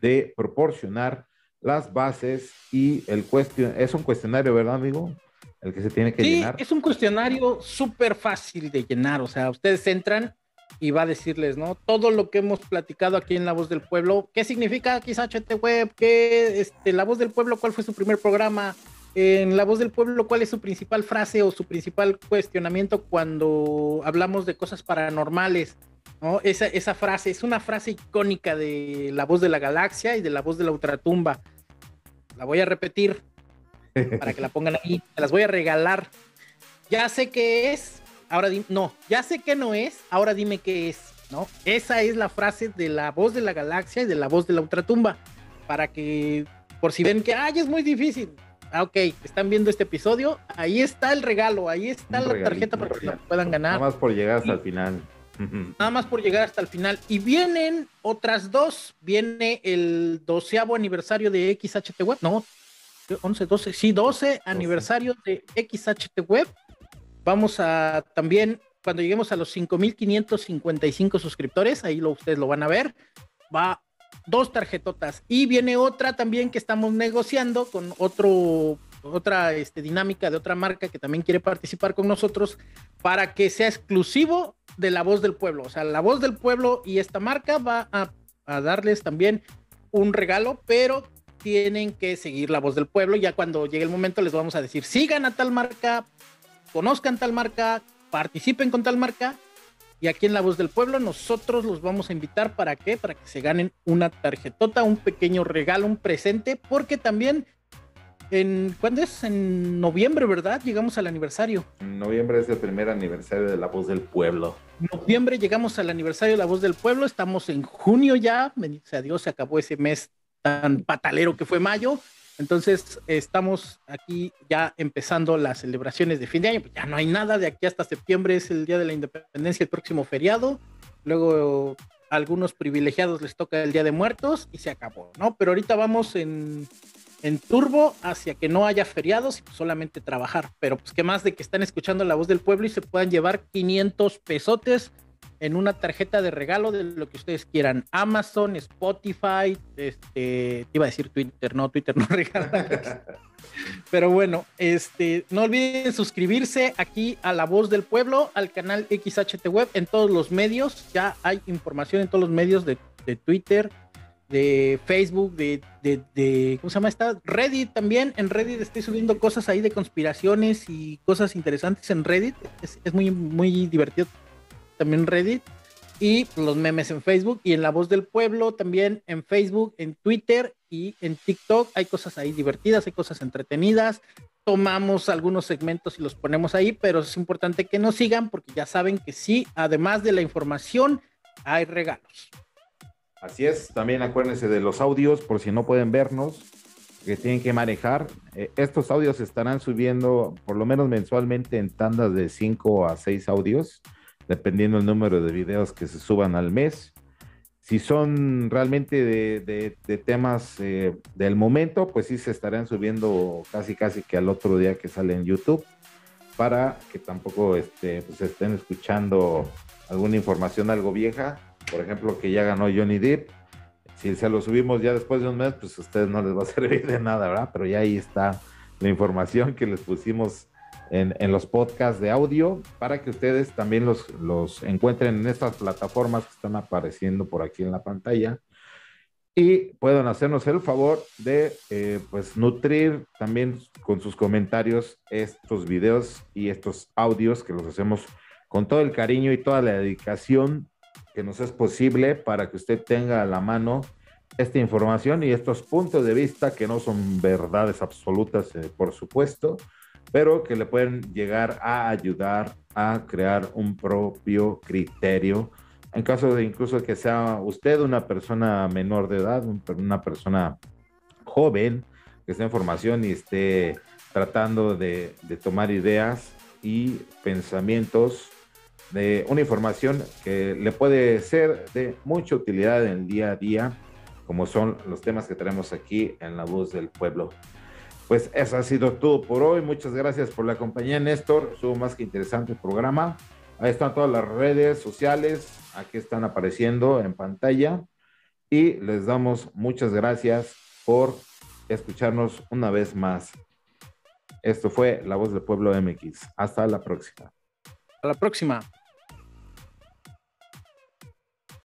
Speaker 1: de proporcionar las bases y el cuestion es un cuestionario, ¿verdad, amigo? El que se tiene que
Speaker 2: sí,
Speaker 1: llenar.
Speaker 2: Es un cuestionario súper fácil de llenar. O sea, ustedes entran y va a decirles, ¿no? Todo lo que hemos platicado aquí en La Voz del Pueblo. ¿Qué significa quizá HT Web? ¿Qué, este, La Voz del Pueblo? ¿Cuál fue su primer programa? En La Voz del Pueblo, ¿cuál es su principal frase o su principal cuestionamiento cuando hablamos de cosas paranormales? ¿no? Esa, esa frase es una frase icónica de La Voz de la Galaxia y de La Voz de la Ultratumba. La voy a repetir (laughs) para que la pongan ahí. Se las voy a regalar. Ya sé qué es, ahora dime, no, ya sé que no es, ahora dime qué es, ¿no? Esa es la frase de La Voz de la Galaxia y de La Voz de la Ultratumba. Para que, por si ven que, ay, es muy difícil, Ah, ok, están viendo este episodio, ahí está el regalo, ahí está la tarjeta para que la puedan ganar.
Speaker 1: Nada más por llegar hasta el final. (laughs)
Speaker 2: Nada más por llegar hasta el final. Y vienen otras dos. Viene el doceavo aniversario de XHT Web. No, 11, 12. Sí, 12 aniversario de XHT Web. Vamos a también, cuando lleguemos a los 5.555 suscriptores, ahí lo, ustedes lo van a ver. Va dos tarjetotas. Y viene otra también que estamos negociando con otro, otra este, dinámica de otra marca que también quiere participar con nosotros para que sea exclusivo de la voz del pueblo. O sea, la voz del pueblo y esta marca va a, a darles también un regalo, pero tienen que seguir la voz del pueblo. Ya cuando llegue el momento les vamos a decir, sigan a tal marca, conozcan tal marca, participen con tal marca y aquí en La Voz del Pueblo nosotros los vamos a invitar para qué? Para que se ganen una tarjetota, un pequeño regalo, un presente, porque también en ¿cuándo es? En noviembre, ¿verdad? Llegamos al aniversario.
Speaker 1: En noviembre es el primer aniversario de La Voz del Pueblo.
Speaker 2: En noviembre llegamos al aniversario de La Voz del Pueblo, estamos en junio ya, bendito sea Dios, se acabó ese mes tan patalero que fue mayo. Entonces, estamos aquí ya empezando las celebraciones de fin de año. Pues ya no hay nada de aquí hasta septiembre, es el día de la independencia, el próximo feriado. Luego, a algunos privilegiados les toca el día de muertos y se acabó, ¿no? Pero ahorita vamos en, en turbo hacia que no haya feriados y pues solamente trabajar. Pero, pues, ¿qué más de que están escuchando la voz del pueblo y se puedan llevar 500 pesotes? En una tarjeta de regalo de lo que ustedes quieran. Amazon, Spotify, este, iba a decir Twitter, no, Twitter no (laughs) regala. Pero bueno, este, no olviden suscribirse aquí a La Voz del Pueblo, al canal XHT Web, en todos los medios. Ya hay información en todos los medios de, Twitter, de Facebook, de, de, ¿cómo se llama esta? Reddit también. En Reddit estoy subiendo cosas ahí de conspiraciones y cosas interesantes en Reddit. Es, es muy, muy divertido también Reddit. y los memes en Facebook y en La Voz del Pueblo también en Facebook, en Twitter y en TikTok. Hay cosas ahí divertidas, hay cosas entretenidas. Tomamos algunos segmentos y los ponemos ahí, pero es importante que nos sigan porque ya saben que sí, además de la información, hay regalos.
Speaker 1: Así es, también acuérdense de los audios por si no pueden vernos, que tienen que manejar. Eh, estos audios estarán subiendo por lo menos mensualmente en tandas de 5 a 6 audios dependiendo el número de videos que se suban al mes. Si son realmente de, temas eh, del momento, pues sí se estarán subiendo casi casi que al otro día que sale en YouTube, para que tampoco este, pues estén escuchando alguna información algo vieja, por ejemplo, que ya ganó Johnny Depp. Si se lo subimos ya después de un mes, pues a ustedes no les va a (laughs) servir de nada, ¿verdad? Pero ya ahí está la información que les pusimos en, los podcasts de audio para que ustedes también los, los encuentren en estas plataformas que están apareciendo por aquí en la pantalla. Y puedan hacernos el favor de eh, pues nutrir también con sus comentarios estos videos y estos audios que los hacemos con todo el cariño y toda la dedicación que nos es posible para que usted tenga a la mano esta información y estos puntos de vista que no son verdades absolutas, eh, por supuesto, pero que le pueden llegar a ayudar a crear un propio criterio. En caso de incluso que sea usted una persona menor de edad, una persona joven que esté en formación y esté tratando de, de tomar ideas y pensamientos de una información que le puede ser de mucha utilidad en el día a día, como son los temas que tenemos aquí en La Voz del Pueblo. Pues eso ha sido todo por hoy. Muchas gracias por la compañía, Néstor. Estuvo más que interesante el programa. Ahí están todas las redes sociales. Aquí están apareciendo en pantalla. Y les damos muchas gracias por escucharnos una vez más. Esto fue La Voz del Pueblo MX. Hasta la próxima.
Speaker 2: Hasta la próxima.